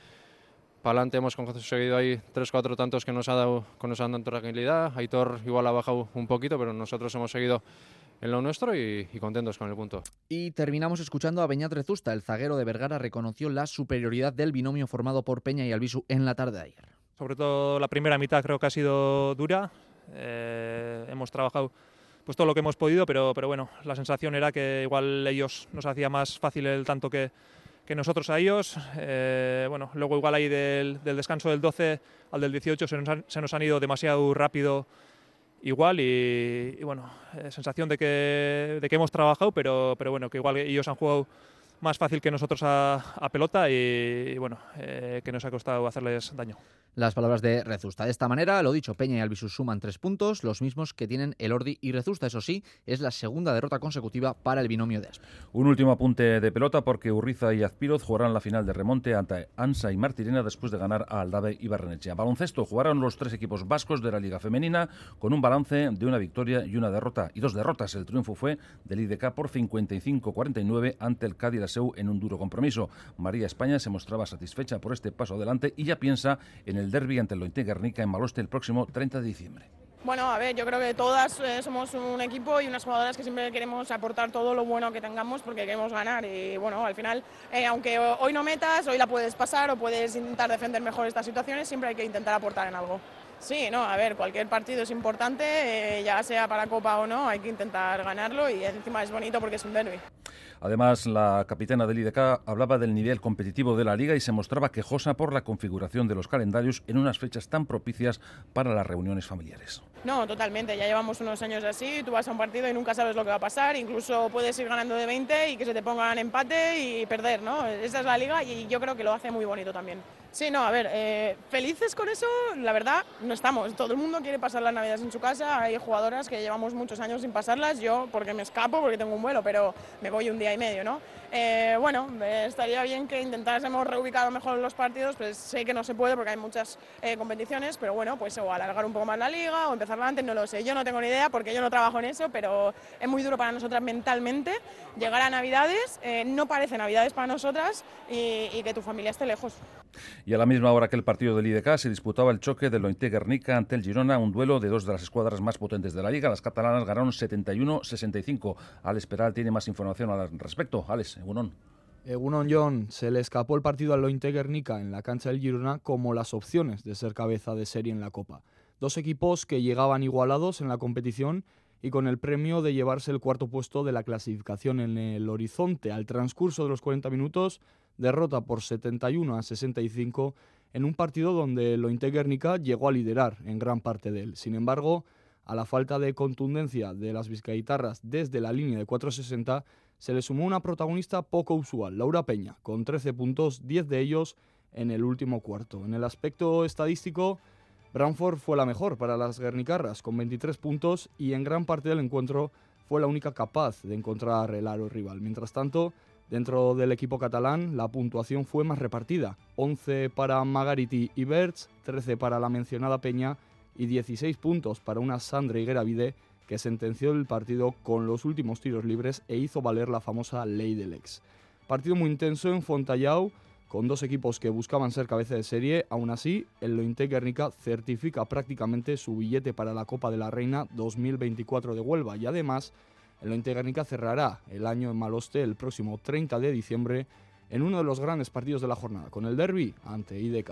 para adelante hemos conseguido ahí tres cuatro tantos que nos, ha dado, que nos han dado tranquilidad. Aitor igual ha bajado un poquito, pero nosotros hemos seguido en lo nuestro y, y, contentos con el punto. Y terminamos escuchando a Beñat Rezusta. El zaguero de Vergara reconoció la superioridad del binomio formado por Peña y Albisu en la tarde de ayer. Sobre todo la primera mitad creo que ha sido dura. Eh, hemos trabajado pues todo lo que hemos podido, pero, pero bueno, la sensación era que igual ellos nos hacía más fácil el tanto que, que nosotros a ellos. Eh, bueno, luego igual ahí del, del, descanso del 12 al del 18 se nos han, se nos han ido demasiado rápido igual y, bueno, eh, sensación de que, de que hemos trabajado, pero, pero bueno, que igual ellos han jugado más fácil que nosotros a, a pelota y, y bueno, eh, que nos ha costado hacerles daño. Las palabras de Rezusta. De esta manera, lo dicho, Peña y Albisus suman tres puntos, los mismos que tienen Elordi y Rezusta. Eso sí, es la segunda derrota consecutiva para el binomio de Aspe. Un último apunte de pelota porque Urriza y Azpiroz jugarán la final de remonte ante Ansa y Martirena después de ganar a Aldave y Barrenechea. Baloncesto jugaron los tres equipos vascos de la Liga Femenina con un balance de una victoria y una derrota y dos derrotas. El triunfo fue del IDK por 55-49 ante el Cádiz En un duro compromiso. María España se mostraba satisfecha por este paso adelante y ya piensa en el derby ante el Lointe Guernica en Maloste el próximo 30 de diciembre. Bueno, a ver, yo creo que todas eh, somos un equipo y unas jugadoras que siempre queremos aportar todo lo bueno que tengamos porque queremos ganar y bueno, al final, eh, aunque hoy no metas, hoy la puedes pasar o puedes intentar defender mejor estas situaciones, siempre hay que intentar aportar en algo. Sí, no, a ver, cualquier partido es importante, eh, ya sea para Copa o no, hay que intentar ganarlo y encima es bonito porque es un derby. Además, la capitana del IDK hablaba del nivel competitivo de la liga y se mostraba quejosa por la configuración de los calendarios en unas fechas tan propicias para las reuniones familiares. No, totalmente. Ya llevamos unos años así. Tú vas a un partido y nunca sabes lo que va a pasar. Incluso puedes ir ganando de 20 y que se te pongan empate y perder, ¿no? Esa es la liga y yo creo que lo hace muy bonito también. Sí, no, a ver, eh, felices con eso, la verdad, no estamos. Todo el mundo quiere pasar las navidades en su casa. Hay jugadoras que llevamos muchos años sin pasarlas. Yo, porque me escapo, porque tengo un vuelo, pero me voy un día y medio, ¿no? Eh, bueno, estaría bien que intentásemos reubicar mejor los partidos, pues sé que no se puede porque hay muchas eh, competiciones, pero bueno, pues o alargar un poco más la liga o empezarla antes, no lo sé. Yo no tengo ni idea porque yo no trabajo en eso, pero es muy duro para nosotras mentalmente llegar a Navidades, eh, no parece Navidades para nosotras y, que tu familia esté lejos. Y a la misma hora que el partido del IDK se disputaba el choque del Lointe Guernica ante el Girona, un duelo de dos de las escuadras más potentes de la liga. Las catalanas ganaron 71-65. Alex Peral tiene más información al respecto. Alex, Egunon. Egunon John, se le escapó el partido al Lointe Guernica en la cancha del Girona como las opciones de ser cabeza de serie en la Copa. Dos equipos que llegaban igualados en la competición y con el premio de llevarse el cuarto puesto de la clasificación en el horizonte. Al transcurso de los 40 minutos, derrota por 71 a 65 en un partido donde Lointe Guernica llegó a liderar en gran parte de él. Sin embargo, a la falta de contundencia de las vizcaitarras desde la línea de 460, se le sumó una protagonista poco usual, Laura Peña, con 13 puntos, 10 de ellos en el último cuarto. En el aspecto estadístico, Branford fue la mejor para las guernicarras, con 23 puntos, y en gran parte del encuentro fue la única capaz de encontrar el aro rival. Mientras tanto, dentro del equipo catalán, la puntuación fue más repartida. 11 para Magariti y Berts, 13 para la mencionada Peña y 16 puntos para una Sandra Higueravide que sentenció el partido con los últimos tiros libres e hizo valer la famosa ley del ex. Partido muy intenso en Fontallao, con dos equipos que buscaban ser cabeza de serie, aún así, el Lointe Guernica certifica prácticamente su billete para la Copa de la Reina 2024 de Huelva y además el Lointe Guernica cerrará el año en Maloste el próximo 30 de diciembre en uno de los grandes partidos de la jornada, con el derby ante IDK.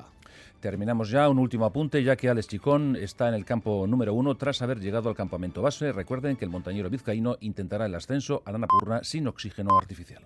Terminamos ya un último apunte, ya que Alex Chicón está en el campo número uno tras haber llegado al campamento base. Recuerden que el montañero vizcaíno intentará el ascenso a la Napurna sin oxígeno artificial.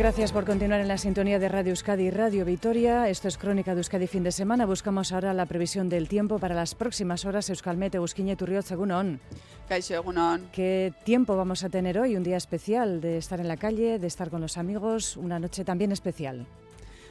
Gracias por continuar en la sintonía de Radio Euskadi y Radio Vitoria. Esto es Crónica de Euskadi fin de semana. Buscamos ahora la previsión del tiempo para las próximas horas. Euskalmete, Busquiñe, Turriot, Segunon. ¿Qué tiempo vamos a tener hoy? Un día especial de estar en la calle, de estar con los amigos, una noche también especial.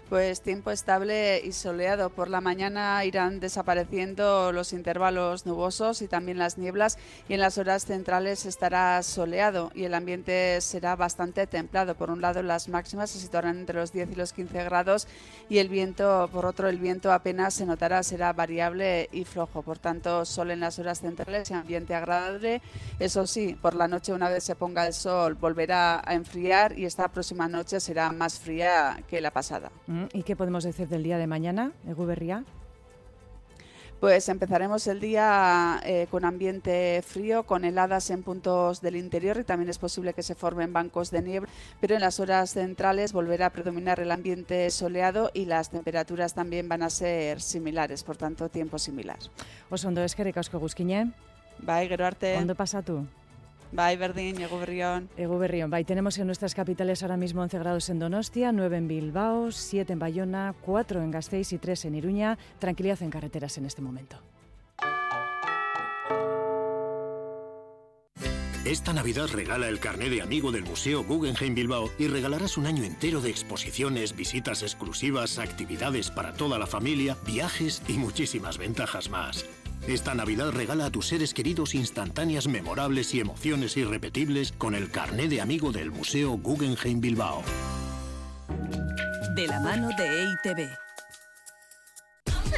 Pues tiempo estable y soleado. Por la mañana irán desapareciendo los intervalos nubosos y también las nieblas y en las horas centrales estará soleado y el ambiente será bastante templado. Por un lado las máximas se situarán entre los 10 y los 15 grados y el viento, por otro el viento apenas se notará, será variable y flojo. Por tanto, sol en las horas centrales y ambiente agradable. Eso sí, por la noche una vez se ponga el sol volverá a enfriar y esta próxima noche será más fría que la pasada. Mm. ¿Y qué podemos decir del día de mañana, Eguberría? Pues empezaremos el día eh, con ambiente frío, con heladas en puntos del interior y también es posible que se formen bancos de nieve, pero en las horas centrales volverá a predominar el ambiente soleado y las temperaturas también van a ser similares, por tanto tiempo similar. Osondo eskerrik asko guzkine. Bai, gero arte. ¿Cuándo pasa tú? Bai, Berdín, Eguberrión. Eguberrión. Bai, tenemos en nuestras capitales ahora mismo 11 grados en Donostia, 9 en Bilbao, 7 en Bayona, 4 en Gasteiz y 3 en Iruña. Tranquilidad en carreteras en este momento. Esta Navidad regala el carné de amigo del Museo Guggenheim Bilbao y regalarás un año entero de exposiciones, visitas exclusivas, actividades para toda la familia, viajes y muchísimas ventajas más. Esta Navidad regala a tus seres queridos instantáneas memorables y emociones irrepetibles con el carné de amigo del Museo Guggenheim Bilbao. De la mano de EITB.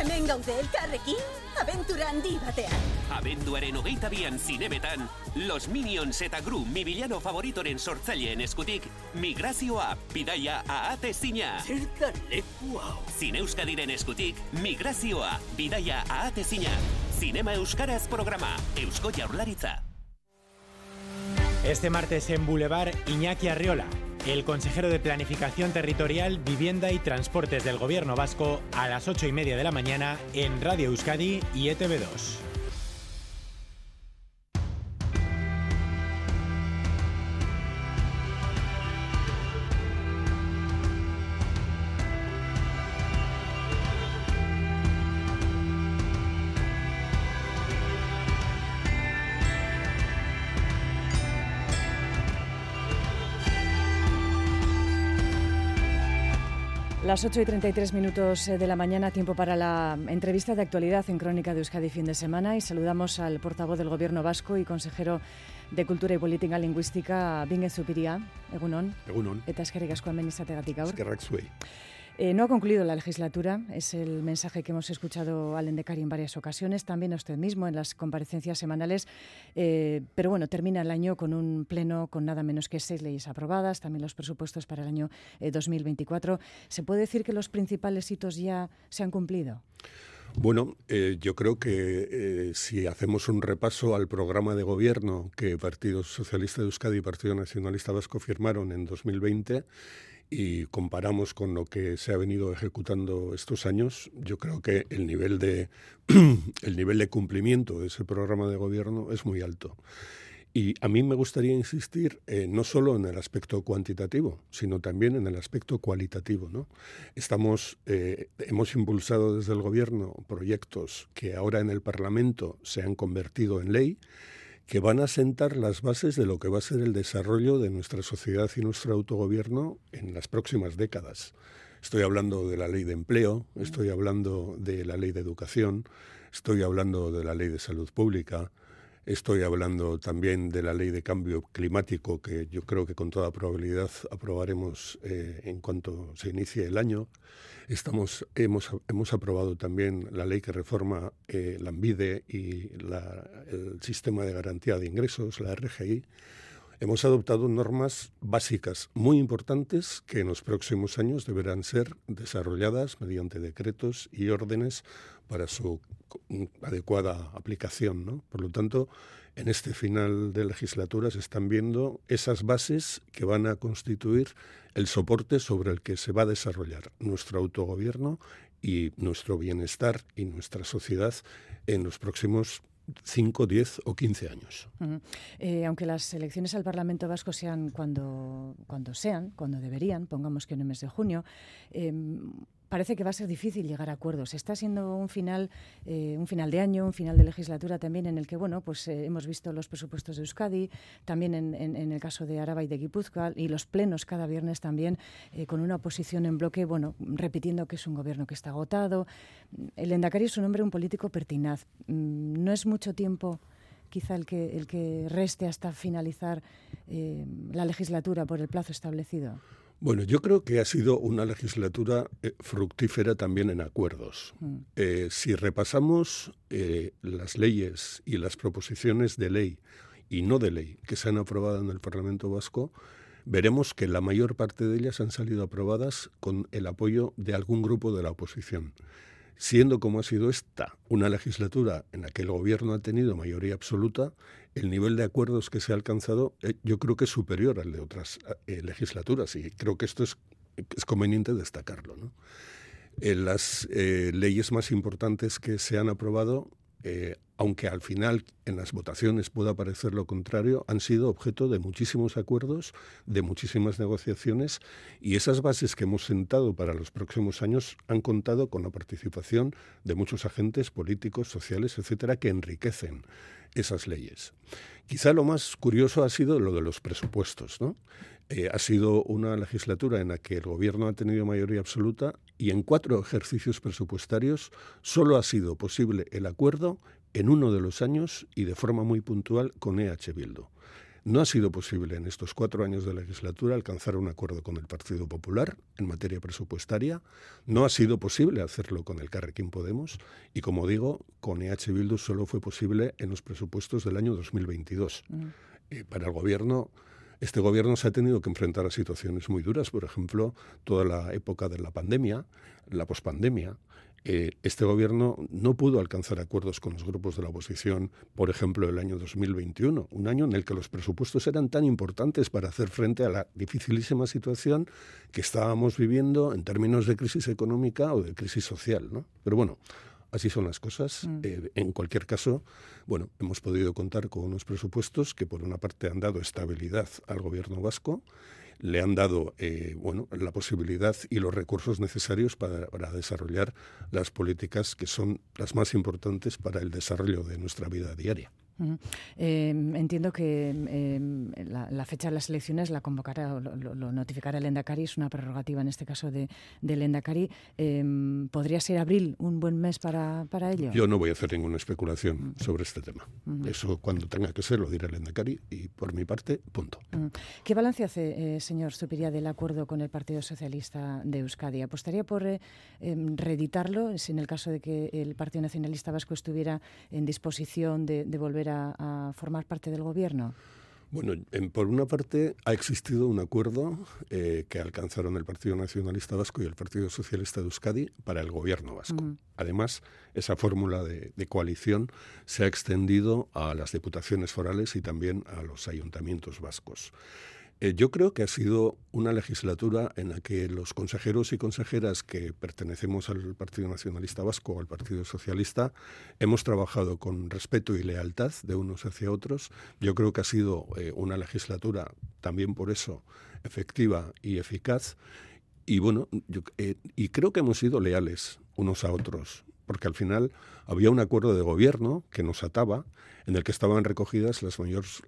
Hemen gaude elkarrekin, abentura handi batean. Abenduaren hogeita bian zinemetan, Los Minions eta Gru mi villano favoritoren sortzaileen eskutik, migrazioa, bidaia ahate zina. Zertan leku hau. Zine Euskadiren eskutik, migrazioa, bidaia ahate zina. Cinema Euskaraz programa, Eusko Jaurlaritza. Este martes en Boulevard, Iñaki Arriola, el consejero de Planificación Territorial, Vivienda y Transportes del Gobierno Vasco, a las ocho y media de la mañana en Radio Euskadi y E ETV2. Las 8 y 33 minutos eh, de la mañana, tiempo para la entrevista de actualidad en Crónica de Euskadi fin de semana y saludamos al portavoz del Gobierno vasco y consejero de Cultura y Política Lingüística, Binge Zupiria. Egunon. Egunon. Eta eskerrik asko hemen izategatik gaur. Eskerrak zuei. Eh, no ha concluido la legislatura, es el mensaje que hemos escuchado al Endecari en varias ocasiones, también a usted mismo en las comparecencias semanales, eh, pero bueno, termina el año con un pleno con nada menos que seis leyes aprobadas, también los presupuestos para el año eh, 2024. ¿Se puede decir que los principales hitos ya se han cumplido? Bueno, eh, yo creo que eh, si hacemos un repaso al programa de gobierno que Partido Socialista de Euskadi y Partido Nacionalista Vasco firmaron en 2020 y comparamos con lo que se ha venido ejecutando estos años, yo creo que el nivel de el nivel de cumplimiento de ese programa de gobierno es muy alto. Y a mí me gustaría insistir eh, no solo en el aspecto cuantitativo, sino también en el aspecto cualitativo. ¿no? Estamos, eh, hemos impulsado desde el Gobierno proyectos que ahora en el Parlamento se han convertido en ley, que van a sentar las bases de lo que va a ser el desarrollo de nuestra sociedad y nuestro autogobierno en las próximas décadas. Estoy hablando de la ley de empleo, estoy hablando de la ley de educación, estoy hablando de la ley de salud pública, Estoy hablando también de la ley de cambio climático que yo creo que con toda probabilidad aprobaremos eh, en cuanto se inicie el año. Estamos, hemos, hemos aprobado también la ley que reforma eh, la ANVIDE y el sistema de garantía de ingresos, la RGI. hemos adoptado normas básicas muy importantes que en los próximos años deberán ser desarrolladas mediante decretos y órdenes para su adecuada aplicación. ¿no? Por lo tanto, en este final de legislatura se están viendo esas bases que van a constituir el soporte sobre el que se va a desarrollar nuestro autogobierno y nuestro bienestar y nuestra sociedad en los próximos 5, 10 o 15 años. Eh, aunque las elecciones al Parlamento Vasco sean cuando, cuando sean, cuando deberían, pongamos que en el mes de junio, eh, parece que va a ser difícil llegar a acuerdos. Está siendo un final, eh, un final de año, un final de legislatura también en el que, bueno, pues eh, hemos visto los presupuestos de Euskadi, también en, el caso de Araba y de Guipúzcoa, y los plenos cada viernes también, eh, con una oposición en bloque, bueno, repitiendo que es un gobierno que está agotado. El Endacari es un hombre, un político pertinaz. Mm, no es mucho tiempo quizá el que, el que reste hasta finalizar la legislatura por el plazo establecido. Bueno, yo creo que ha sido una legislatura eh, fructífera también en acuerdos. Mm. Eh, si repasamos eh, las leyes y las proposiciones de ley y no de ley que se han aprobado en el Parlamento Vasco, veremos que la mayor parte de ellas han salido aprobadas con el apoyo de algún grupo de la oposición. Siendo como ha sido esta una legislatura en la que el gobierno ha tenido mayoría absoluta, el nivel de acuerdos que se ha alcanzado eh, yo creo que es superior al de otras eh, legislaturas y creo que esto es, conveniente destacarlo. Eh, las leyes más importantes que se han aprobado aunque al final en las votaciones pueda parecer lo contrario, han sido objeto de muchísimos acuerdos, de muchísimas negociaciones y esas bases que hemos sentado para los próximos años han contado con la participación de muchos agentes políticos, sociales, etcétera, que enriquecen esas leyes. Quizá lo más curioso ha sido lo de los presupuestos, ¿no? Eh, ha sido una legislatura en la que el gobierno ha tenido mayoría absoluta y en cuatro ejercicios presupuestarios solo ha sido posible el acuerdo en uno de los años y de forma muy puntual con EH Bildu. No ha sido posible en estos cuatro años de legislatura alcanzar un acuerdo con el Partido Popular en materia presupuestaria. No ha sido posible hacerlo con el Carrequín Podemos. Y como digo, con EH Bildu solo fue posible en los presupuestos del año 2022. Mm. Para el Gobierno este gobierno se ha tenido que enfrentar a situaciones muy duras, por ejemplo, toda la época de la pandemia, la pospandemia. Eh, este gobierno no pudo alcanzar acuerdos con los grupos de la oposición, por ejemplo, el año 2021, un año en el que los presupuestos eran tan importantes para hacer frente a la dificilísima situación que estábamos viviendo en términos de crisis económica o de crisis social. ¿no? Pero bueno, Así son las cosas. Mm. Eh, en cualquier caso, bueno, hemos podido contar con unos presupuestos que por una parte han dado estabilidad al gobierno vasco, le han dado eh, bueno, la posibilidad y los recursos necesarios para, para, desarrollar las políticas que son las más importantes para el desarrollo de nuestra vida diaria. Em, entiendo que em, la, fecha de las elecciones la convocará o lo, notificará el Endacari, es una prerrogativa en este caso de, del Endacari. Em, ¿Podría ser abril un buen mes para, para, ello? Yo no voy a hacer ninguna especulación sobre este tema. Eso cuando tenga que ser lo dirá el Endacari y por mi parte, punto. ¿Qué balance hace, eh, señor Zupiría, del acuerdo con el Partido Socialista de Euskadi? ¿Apostaría por eh, reeditarlo si en el caso de que el Partido Nacionalista Vasco estuviera en disposición de, de volver a a, formar parte del gobierno? Bueno, por una parte ha existido un acuerdo eh, que alcanzaron el Partido Nacionalista Vasco y el Partido Socialista de Euskadi para el gobierno vasco. Además, esa fórmula de, coalición se ha extendido a las diputaciones forales y también a los ayuntamientos vascos. Eh, yo creo que ha sido una legislatura en la que los consejeros y consejeras que pertenecemos al Partido Nacionalista Vasco o al Partido Socialista hemos trabajado con respeto y lealtad de unos hacia otros. Yo creo que ha sido eh, una legislatura también por eso efectiva y eficaz. Y bueno, eh, y creo que hemos sido leales unos a otros porque al final había un acuerdo de gobierno que nos ataba, en el que estaban recogidas las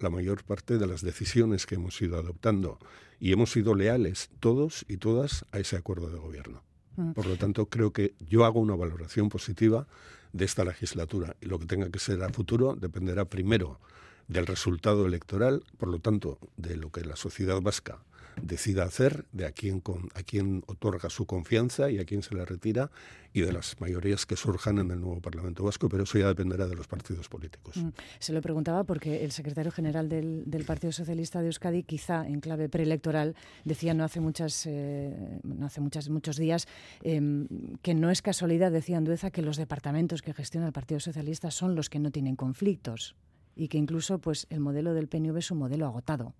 la mayor parte de las decisiones que hemos ido adoptando. Y hemos sido leales todos y todas a ese acuerdo de gobierno. Mm. Por lo tanto, creo que yo hago una valoración positiva de esta legislatura y lo que tenga que ser a futuro dependerá primero del resultado electoral, por lo tanto, de lo que la sociedad vasca decida hacer, de a quién, con, a quién otorga su confianza y a quién se la retira y de las mayorías que surjan en el nuevo Parlamento Vasco, pero eso ya dependerá de los partidos políticos. Mm. Se lo preguntaba porque el secretario general del, Partido Socialista de Euskadi, quizá en clave preelectoral, decía no hace muchas, eh, no hace muchas, muchos días em, que no es casualidad, decía Andueza, que los departamentos que gestiona el Partido Socialista son los que no tienen conflictos y que incluso pues el modelo del PNV es un modelo agotado.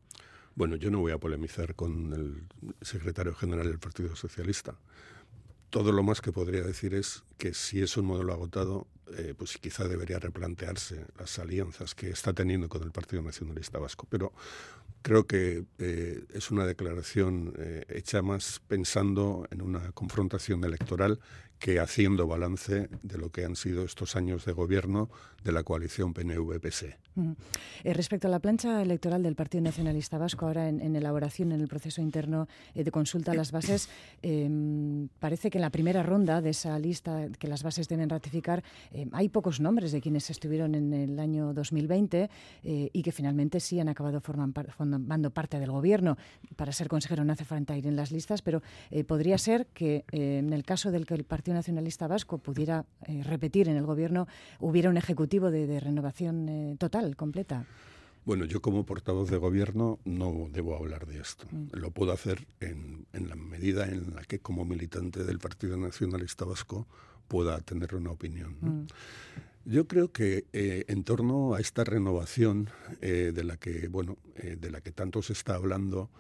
Bueno, yo no voy a polemizar con el secretario general del Partido Socialista. Todo lo más que podría decir es que si es un modelo agotado, eh, pues quizá debería replantearse las alianzas que está teniendo con el Partido Nacionalista Vasco. Pero creo que eh, es una declaración eh, hecha más pensando en una confrontación electoral que haciendo balance de lo que han sido estos años de gobierno de la coalición PNV-PSE. Eh, respecto a la plancha electoral del Partido Nacionalista Vasco, ahora en, elaboración en el proceso interno de consulta a las bases, em, parece que en la primera ronda de esa lista que las bases deben ratificar em, hay pocos nombres de quienes estuvieron en el año 2020 y que finalmente sí han acabado formando parte del gobierno. Para ser consejero no hace falta ir en las listas, pero podría ser que en el caso del que el Partido Nacionalista Vasco pudiera eh, repetir en el gobierno, hubiera un ejecutivo de, renovación eh, total, completa. Bueno, yo como portavoz de gobierno no debo hablar de esto. Mm. Lo puedo hacer en, la medida en la que como militante del Partido Nacionalista Vasco pueda tener una opinión. Mm. Yo creo que eh, en torno a esta renovación de la que bueno de la que tanto se está hablando,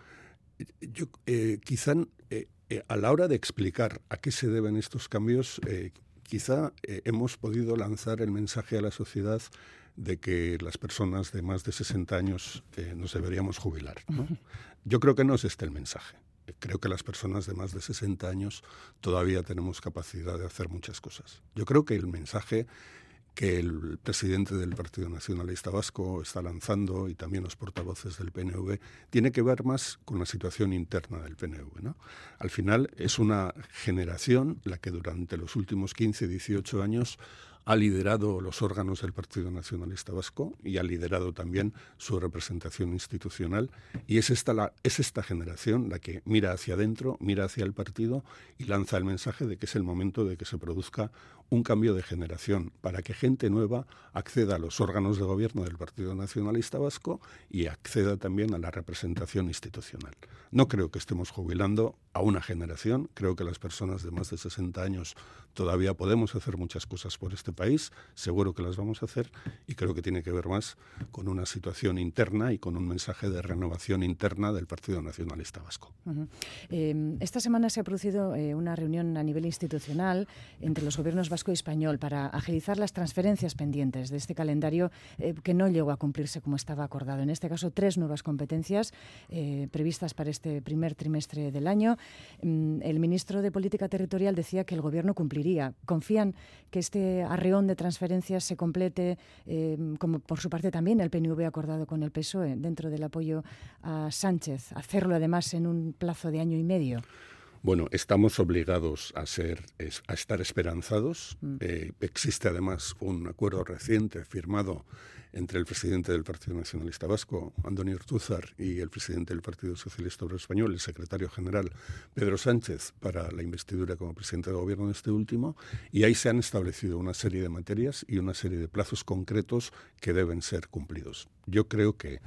yo quizá eh, a la hora de explicar a qué se deben estos cambios, eh, quizá eh, hemos podido lanzar el mensaje a la sociedad de que las personas de más de 60 años nos deberíamos jubilar. Yo creo que no es este el mensaje. Creo que las personas de más de 60 años todavía tenemos capacidad de hacer muchas cosas. Yo creo que el mensaje que el presidente del Partido Nacionalista Vasco está lanzando y también los portavoces del PNV tiene que ver más con la situación interna del PNV. ¿no? Al final es una generación la que durante los últimos 15, 18 años ha liderado los órganos del Partido Nacionalista Vasco y ha liderado también su representación institucional. Y es esta, la, es esta generación la que mira hacia adentro, mira hacia el partido y lanza el mensaje de que es el momento de que se produzca un cambio de generación para que gente nueva acceda a los órganos de gobierno del Partido Nacionalista Vasco y acceda también a la representación institucional. No creo que estemos jubilando a una generación, creo que las personas de más de 60 años todavía podemos hacer muchas cosas por este país, seguro que las vamos a hacer y creo que tiene que ver más con una situación interna y con un mensaje de renovación interna del Partido Nacionalista Vasco. Em, esta semana se ha producido eh, una reunión a nivel institucional entre los gobiernos vasco español para agilizar las transferencias pendientes de este calendario eh, que no llegó a cumplirse como estaba acordado. En este caso, tres nuevas competencias eh, previstas para este primer trimestre del año. Mm, el ministro de Política Territorial decía que el Gobierno cumpliría. ¿Confían que este arreón de transferencias se complete, eh, como por su parte también el PNV ha acordado con el PSOE, dentro del apoyo a Sánchez, hacerlo además en un plazo de año y medio? Bueno, estamos obligados a, ser, a estar esperanzados. Mm. Eh, existe además un acuerdo reciente firmado entre el presidente del Partido Nacionalista Vasco, Antonio Ortúzar, y el presidente del Partido Socialista Obrero Español, el secretario general Pedro Sánchez, para la investidura como presidente de gobierno de este último, y ahí se han establecido una serie de materias y una serie de plazos concretos que deben ser cumplidos. Yo creo que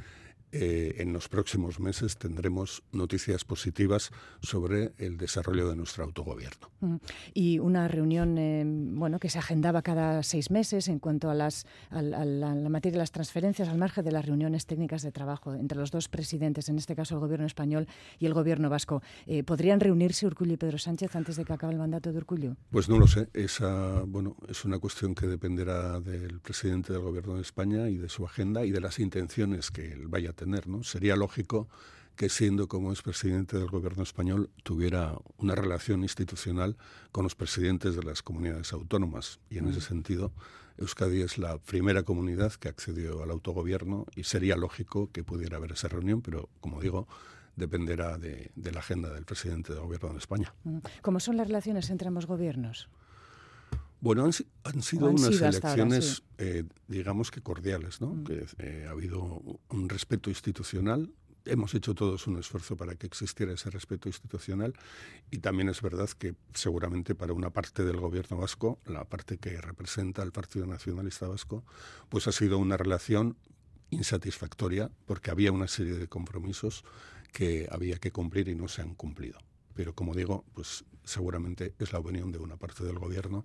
eh, en los próximos meses tendremos noticias positivas sobre el desarrollo de nuestro autogobierno. Y una reunión eh, bueno, que se agendaba cada seis meses en cuanto a, las, la, materia de las transferencias, al margen de las reuniones técnicas de trabajo entre los dos presidentes, en este caso el Gobierno español y el Gobierno vasco. Eh, ¿Podrían reunirse Urcullo y Pedro Sánchez antes de que acabe el mandato de Urcullo? Pues no lo sé. Esa, bueno, es una cuestión que dependerá del presidente del Gobierno de España y de su agenda y de las intenciones que él vaya a tener. ¿no? Sería lógico que siendo como es presidente del gobierno español tuviera una relación institucional con los presidentes de las comunidades autónomas. Y en ese sentido, Euskadi es la primera comunidad que accedió al autogobierno y sería lógico que pudiera haber esa reunión, pero como digo, dependerá de, la agenda del presidente del gobierno de España. ¿Cómo son las relaciones entre ambos gobiernos? Bueno, han, sido unas elecciones, eh, digamos que cordiales, ¿no? Que eh, ha habido un respeto institucional, hemos hecho todos un esfuerzo para que existiera ese respeto institucional y también es verdad que seguramente para una parte del gobierno vasco, la parte que representa al Partido Nacionalista Vasco, pues ha sido una relación insatisfactoria porque había una serie de compromisos que había que cumplir y no se han cumplido. Pero como digo, pues seguramente es la opinión de una parte del gobierno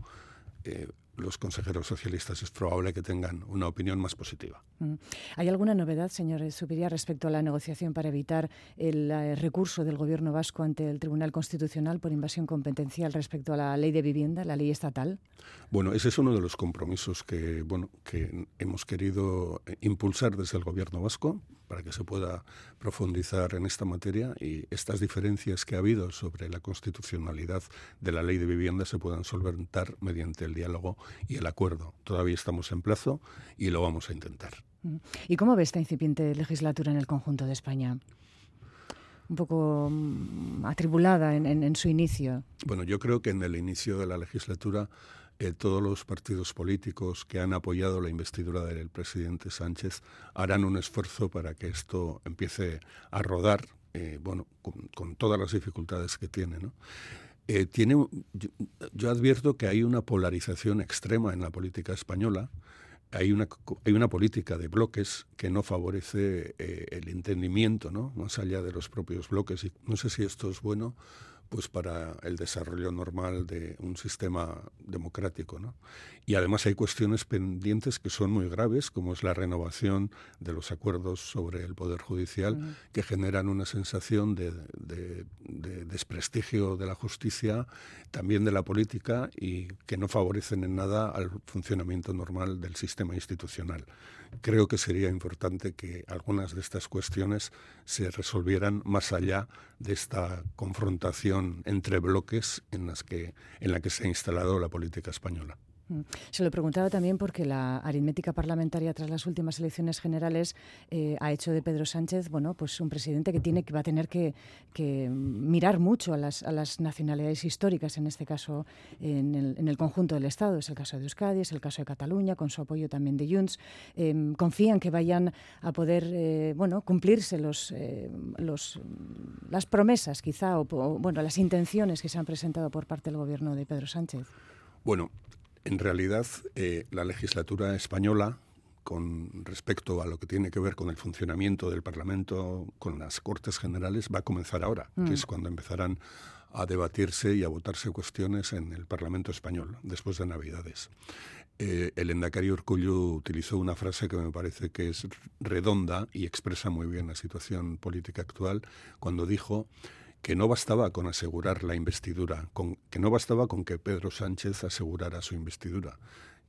eh, los consejeros socialistas es probable que tengan una opinión más positiva. Mm. ¿Hay alguna novedad, señor Subiría, respecto a la negociación para evitar el eh, recurso del Gobierno vasco ante el Tribunal Constitucional por invasión competencial respecto a la ley de vivienda, la ley estatal? Bueno, ese es uno de los compromisos que, bueno, que hemos querido eh, impulsar desde el Gobierno vasco para que se pueda profundizar en esta materia y estas diferencias que ha habido sobre la constitucionalidad de la ley de vivienda se puedan solventar mediante el diálogo y el acuerdo. Todavía estamos en plazo y lo vamos a intentar. ¿Y cómo ve esta incipiente legislatura en el conjunto de España? un poco mm, atribulada en, su inicio. Bueno, yo creo que en el inicio de la legislatura eh, todos los partidos políticos que han apoyado la investidura del presidente Sánchez harán un esfuerzo para que esto empiece a rodar, eh, bueno, con, todas las dificultades que tiene, ¿no? Eh, tiene, yo, advierto que hay una polarización extrema en la política española. Hay una, hay una política de bloques que no favorece eh, el entendimiento, ¿no? más allá de los propios bloques. No sé si esto es bueno pues para el desarrollo normal de un sistema democrático. ¿no? Y además hay cuestiones pendientes que son muy graves, como es la renovación de los acuerdos sobre el Poder Judicial, que generan una sensación de, desprestigio de la justicia, también de la política, y que no favorecen en nada al funcionamiento normal del sistema institucional creo que sería importante que algunas de estas cuestiones se resolvieran más allá de esta confrontación entre bloques en, las que, en la que se ha instalado la política española. Mm. Se lo preguntaba también porque la aritmética parlamentaria tras las últimas elecciones generales eh, ha hecho de Pedro Sánchez, bueno, pues un presidente que tiene que va a tener que, mirar mucho a las, nacionalidades históricas, en este caso en el, conjunto del Estado. Es el caso de Euskadi, es el caso de Cataluña, con su apoyo también de Junts. Em, confían que vayan a poder, eh, bueno, cumplirse eh, los, las promesas, quizá, o, bueno, las intenciones que se han presentado por parte del gobierno de Pedro Sánchez. Bueno, en realidad, eh, la legislatura española, con respecto a lo que tiene que ver con el funcionamiento del Parlamento, con las Cortes Generales, va a comenzar ahora, que mm. es cuando empezarán a debatirse y a votarse cuestiones en el Parlamento español, después de Navidades. Eh, el endacario Urcullu utilizó una frase que me parece que es redonda y expresa muy bien la situación política actual, cuando dijo que no bastaba con asegurar la investidura, con, que no bastaba con que Pedro Sánchez asegurara su investidura,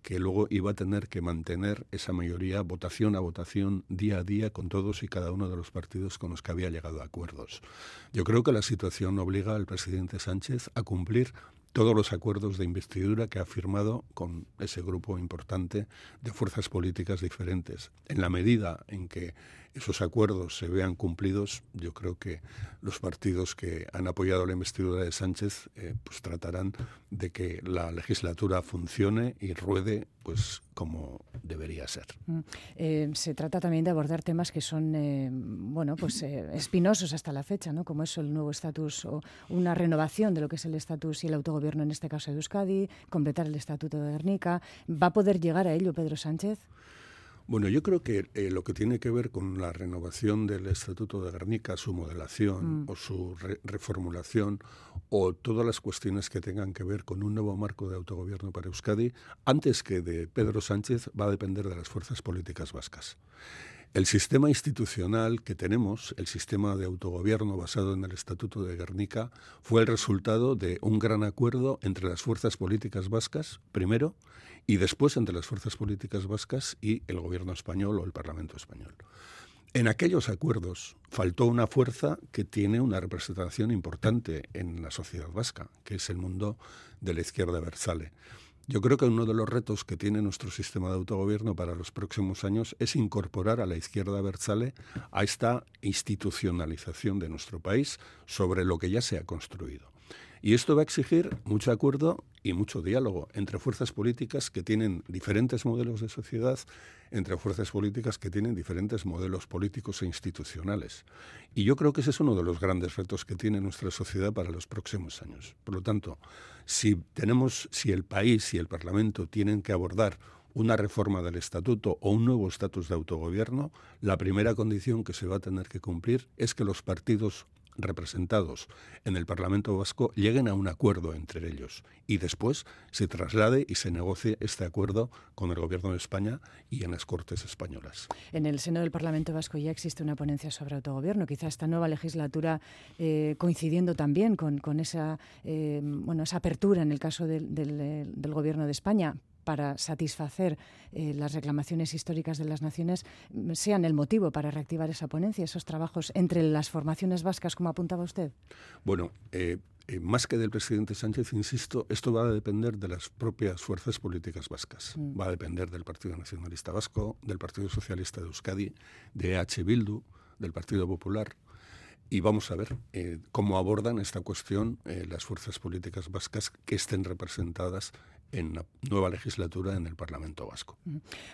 que luego iba a tener que mantener esa mayoría votación a votación, día a día, con todos y cada uno de los partidos con los que había llegado a acuerdos. Yo creo que la situación obliga al presidente Sánchez a cumplir todos los acuerdos de investidura que ha firmado con ese grupo importante de fuerzas políticas diferentes. En la medida en que esos acuerdos se vean cumplidos, yo creo que los partidos que han apoyado la investidura de Sánchez eh, pues tratarán de que la legislatura funcione y ruede pues como debería ser. Mm. Eh, se trata también de abordar temas que son eh, bueno pues espinosos hasta la fecha, ¿no? como es el nuevo estatus o una renovación de lo que es el estatus y el autogobierno en este caso de Euskadi, completar el estatuto de Guernica. ¿Va a poder llegar a ello Pedro Sánchez? Bueno, yo creo que eh, lo que tiene que ver con la renovación del Estatuto de Guernica, su modelación mm. o su reformulación o todas las cuestiones que tengan que ver con un nuevo marco de autogobierno para Euskadi, antes que de Pedro Sánchez, va a depender de las fuerzas políticas vascas. El sistema institucional que tenemos, el sistema de autogobierno basado en el Estatuto de Guernica, fue el resultado de un gran acuerdo entre las fuerzas políticas vascas, primero, y después entre las fuerzas políticas vascas y el gobierno español o el Parlamento español. En aquellos acuerdos faltó una fuerza que tiene una representación importante en la sociedad vasca, que es el mundo de la izquierda versale. Yo creo que uno de los retos que tiene nuestro sistema de autogobierno para los próximos años es incorporar a la izquierda versale a esta institucionalización de nuestro país sobre lo que ya se ha construido. Y esto va a exigir mucho acuerdo y mucho diálogo entre fuerzas políticas que tienen diferentes modelos de sociedad, entre fuerzas políticas que tienen diferentes modelos políticos e institucionales. Y yo creo que ese es uno de los grandes retos que tiene nuestra sociedad para los próximos años. Por lo tanto, si tenemos, si el país y el Parlamento tienen que abordar una reforma del estatuto o un nuevo estatus de autogobierno, la primera condición que se va a tener que cumplir es que los partidos representados en el Parlamento Vasco lleguen a un acuerdo entre ellos y después se traslade y se negocie este acuerdo con el Gobierno de España y en las Cortes españolas. En el seno del Parlamento Vasco ya existe una ponencia sobre autogobierno. Quizá esta nueva legislatura, eh, coincidiendo también con, esa, eh, bueno, esa apertura en el caso del, del Gobierno de España, para satisfacer eh, las reclamaciones históricas de las naciones mm, sean el motivo para reactivar esa ponencia, esos trabajos entre las formaciones vascas, como apuntaba usted? Bueno, eh, eh, más que del presidente Sánchez, insisto, esto va a depender de las propias fuerzas políticas vascas. Mm. Va a depender del Partido Nacionalista Vasco, del Partido Socialista de Euskadi, de EH Bildu, del Partido Popular. Y vamos a ver cómo abordan esta cuestión las fuerzas políticas vascas que estén representadas en la nueva legislatura en el Parlamento Vasco.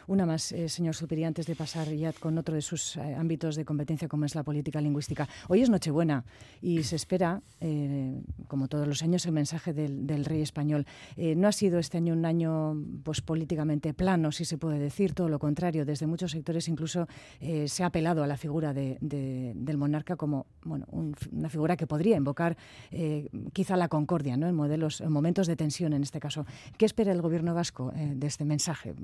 Una más, eh, señor Superi, antes de pasar ya con otro de sus eh, ámbitos de competencia, como es la política lingüística. Hoy es Nochebuena y se espera, eh, como todos los años, el mensaje del, rey español. no ha sido este año un año pues, políticamente plano, si se puede decir, todo lo contrario. Desde muchos sectores incluso se ha apelado a la figura del monarca como bueno, una figura que podría invocar quizá la concordia ¿no? en, modelos, en momentos de tensión, en este caso. ¿Qué espera el gobierno vasco eh, de este mensaje?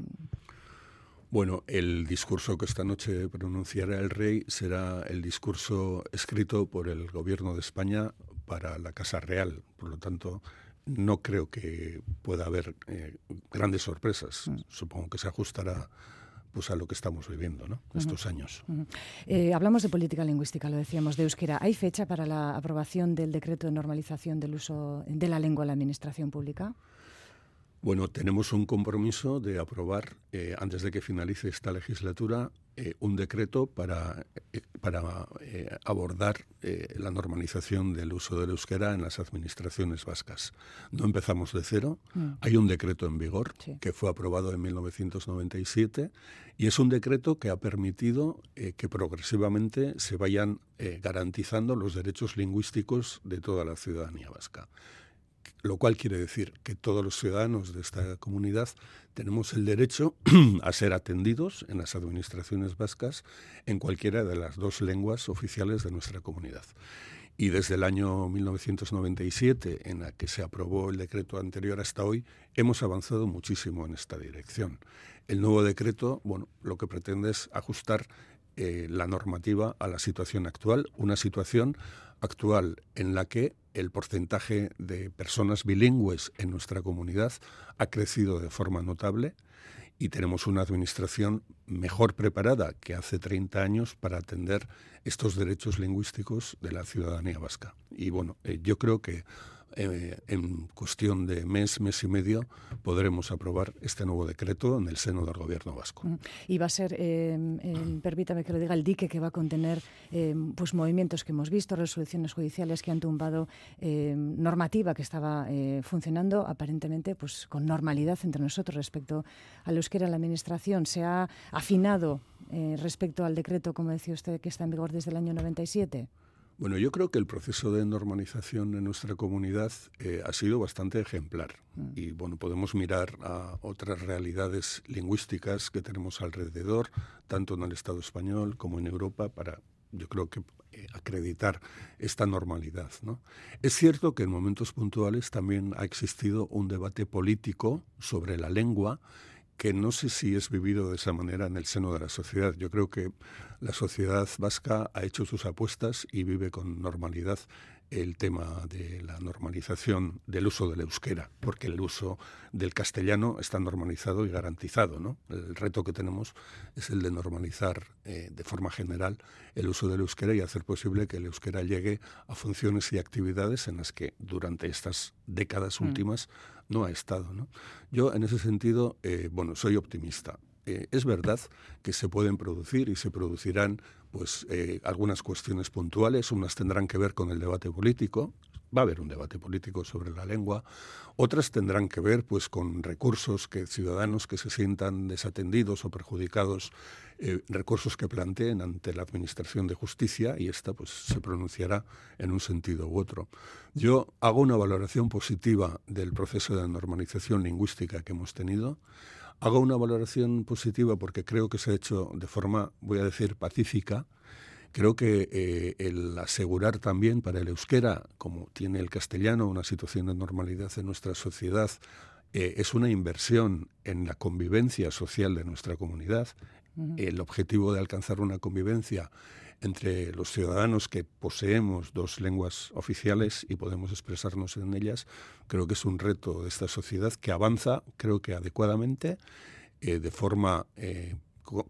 Bueno, el discurso que esta noche pronunciará el rey será el discurso escrito por el gobierno de España para la Casa Real. Por lo tanto, no creo que pueda haber eh, grandes sorpresas. Mm. Supongo que se ajustará pues a lo que estamos viviendo ¿no? estos años. Eh, hablamos de política lingüística, lo decíamos, de euskera. ¿Hay fecha para la aprobación del decreto de normalización del uso de la lengua en la administración pública? Bueno, tenemos un compromiso de aprobar, eh, antes de que finalice esta legislatura, eh, un decreto para, eh, para abordar la normalización del uso del euskera en las administraciones vascas. No empezamos de cero. Mm. Hay un decreto en vigor que fue aprobado en 1997 y es un decreto que ha permitido que progresivamente se vayan garantizando los derechos lingüísticos de toda la ciudadanía vasca lo cual quiere decir que todos los ciudadanos de esta comunidad tenemos el derecho a ser atendidos en las administraciones vascas en cualquiera de las dos lenguas oficiales de nuestra comunidad. Y desde el año 1997, en la que se aprobó el decreto anterior hasta hoy, hemos avanzado muchísimo en esta dirección. El nuevo decreto, bueno, lo que pretende es ajustar eh, la normativa a la situación actual, una situación actual en la que el porcentaje de personas bilingües en nuestra comunidad ha crecido de forma notable y tenemos una administración mejor preparada que hace 30 años para atender estos derechos lingüísticos de la ciudadanía vasca. Y bueno, eh, yo creo que eh, en cuestión de mes, mes y medio, podremos aprobar este nuevo decreto en el seno del Gobierno vasco. Y va a ser, eh, permítame que lo diga, el dique que va a contener eh, pues movimientos que hemos visto, resoluciones judiciales que han tumbado normativa que estaba funcionando aparentemente pues con normalidad entre nosotros respecto al euskera en la Administración. Se ha afinado respecto al decreto, como decía usted, que está en vigor desde el año 97. Bueno, yo creo que el proceso de normalización en nuestra comunidad eh, ha sido bastante ejemplar. Mm. Y bueno, podemos mirar a otras realidades lingüísticas que tenemos alrededor, tanto en el Estado español como en Europa, para, yo creo que, eh, acreditar esta normalidad. ¿no? Es cierto que en momentos puntuales también ha existido un debate político sobre la lengua que no sé si es vivido de esa manera en el seno de la sociedad. Yo creo que la sociedad vasca ha hecho sus apuestas y vive con normalidad el tema de la normalización del uso del euskera, porque el uso del castellano está normalizado y garantizado. ¿no? El reto que tenemos es el de normalizar eh, de forma general el uso del euskera y hacer posible que el euskera llegue a funciones y actividades en las que durante estas décadas mm. últimas no ha estado. ¿no? Yo, en ese sentido, eh, bueno, soy optimista. Eh, es verdad que se pueden producir y se producirán pues eh, algunas cuestiones puntuales, unas tendrán que ver con el debate político, va a haber un debate político sobre la lengua. Otras tendrán que ver pues con recursos que ciudadanos que se sientan desatendidos o perjudicados, eh, recursos que planteen ante la Administración de Justicia y esta pues se pronunciará en un sentido u otro. Yo hago una valoración positiva del proceso de normalización lingüística que hemos tenido. Hago una valoración positiva porque creo que se ha hecho de forma, voy a decir, pacífica, Creo que eh, el asegurar también para el euskera, como tiene el castellano, una situación de normalidad en nuestra sociedad, eh, es una inversión en la convivencia social de nuestra comunidad. El objetivo de alcanzar una convivencia entre los ciudadanos que poseemos dos lenguas oficiales y podemos expresarnos en ellas, creo que es un reto de esta sociedad que avanza, creo que adecuadamente, eh, de forma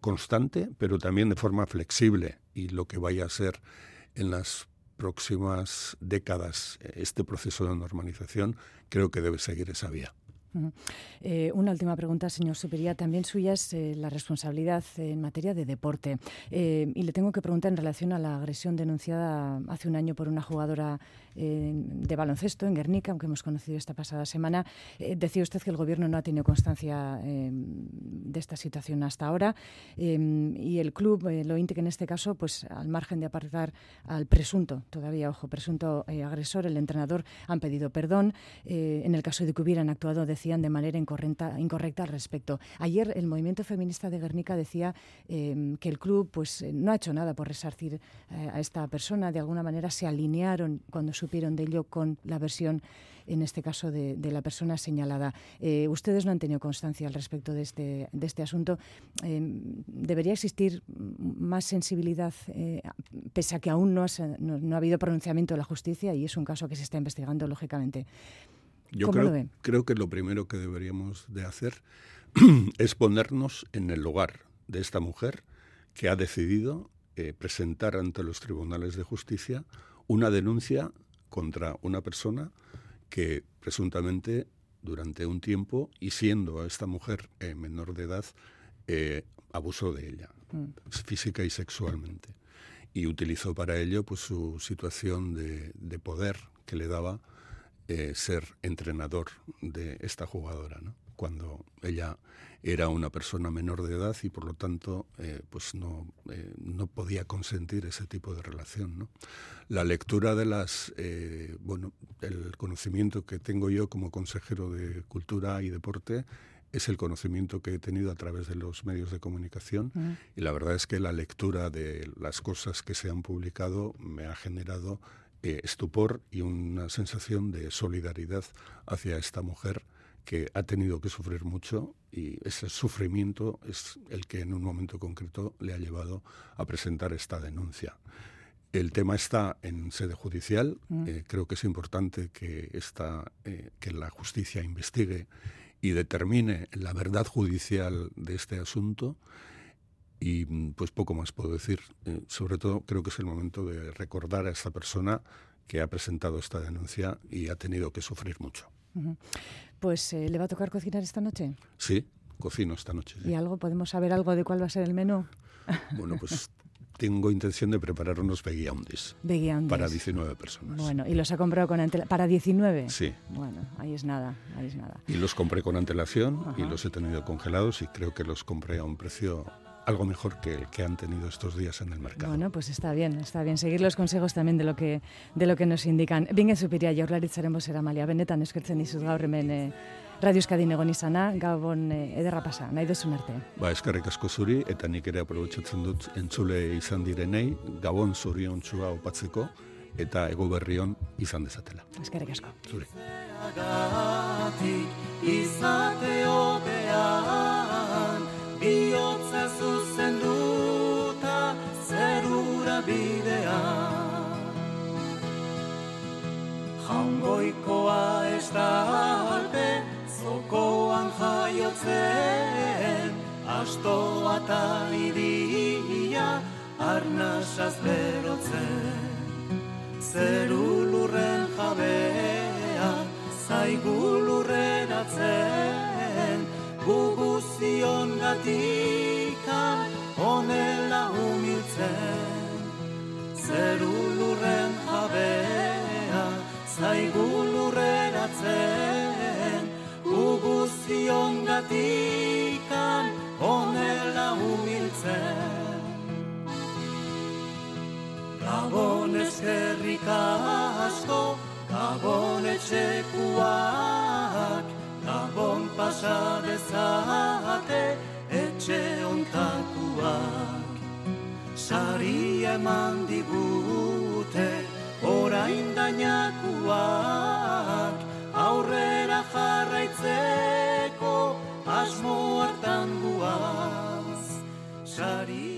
constante, pero también de forma flexible y lo que vaya a ser en las próximas décadas eh, este proceso de normalización, creo que debe seguir esa vía. Eh, una última pregunta, señor Supería. También suya es eh, la responsabilidad en materia de deporte. y le tengo que preguntar en relación a la agresión denunciada hace un año por una jugadora de baloncesto en Guernica, aunque hemos conocido esta pasada semana. Eh, decía usted que el Gobierno no ha tenido constancia eh, de esta situación hasta ahora eh, y el club, lo INTE, que en este caso, pues al margen de apartar al presunto, todavía, ojo, presunto agresor, el entrenador, han pedido perdón. en el caso de que hubieran actuado, decían de manera incorrecta, incorrecta al respecto. Ayer el movimiento feminista de Guernica decía que el club pues no ha hecho nada por resarcir a esta persona, de alguna manera se alinearon cuando su supieron de ello con la versión, en este caso, de, la persona señalada. Eh, ustedes no han tenido constancia al respecto de este, de este asunto. Eh, ¿Debería existir más sensibilidad, eh, pese a que aún no, ha habido pronunciamiento de la justicia y es un caso que se está investigando, lógicamente? Yo creo, creo que lo primero que deberíamos de hacer es ponernos en el lugar de esta mujer que ha decidido presentar ante los tribunales de justicia una denuncia contra una persona que presuntamente durante un tiempo y siendo a esta mujer eh, menor de edad eh, abusó de ella mm. física y sexualmente y utilizó para ello pues su situación de, de poder que le daba eh, ser entrenador de esta jugadora ¿no? Cuando ella era una persona menor de edad y por lo tanto eh, pues no, eh, no podía consentir ese tipo de relación. ¿no? La lectura de las, eh, bueno, el conocimiento que tengo yo como consejero de Cultura y Deporte es el conocimiento que he tenido a través de los medios de comunicación mm. y la verdad es que la lectura de las cosas que se han publicado me ha generado estupor y una sensación de solidaridad hacia esta mujer que ha tenido que sufrir mucho y ese sufrimiento es el que en un momento concreto le ha llevado a presentar esta denuncia. El tema está en sede judicial. Mm. Eh, creo que es importante que, esta, eh, que la justicia investigue y determine la verdad judicial de este asunto. Y pues poco más puedo decir. Eh, sobre todo creo que es el momento de recordar a esta persona que ha presentado esta denuncia y ha tenido que sufrir mucho. Pues eh, le va a tocar cocinar esta noche. Sí, cocino esta noche. ¿Y algo? ¿Podemos saber algo de cuál va a ser el menú? Bueno, pues tengo intención de preparar unos veguiaundis. Para 19 personas. Bueno, ¿y los ha comprado con antelación? ¿Para 19? Sí. Bueno, ahí es nada, ahí es nada. Y los compré con antelación y los he tenido congelados y creo que los compré a un precio algo mejor que el que han tenido estos días en el mercado. Bueno, pues está bien, está bien. Seguir los consejos también de lo que, de lo que nos indican. Bingen zupiria, jaurlaritzaren era Amalia. Benetan eskertzen dizut gaur hemen eh, Radio Euskadin egon izana, gabon eh, ederra pasa, nahi duzun arte. Ba, eskerrik asko zuri, eta nik ere aprobetsatzen dut entzule izan direnei, gabon zurion txua opatzeko, eta ego berrion izan dezatela. Eskerrik asko. Zuri. Jaungoikoa ez da alpe, zokoan jaiotzen, astoa eta idia, arnasaz berotzen. Zeru lurren jabea, zaigu lurreratzen, guguzion gatikan onela humiltzen zeru lurren jabea zaigu lurren atzen, uguzion gatikan onela humiltzen. Gabon ezkerrik asko, gabon etxekuak, gabon pasadezate etxe ontakuak. Sari eman digun, orain dainakuak aurrera jarraitzeko asmo hartan guaz. Sari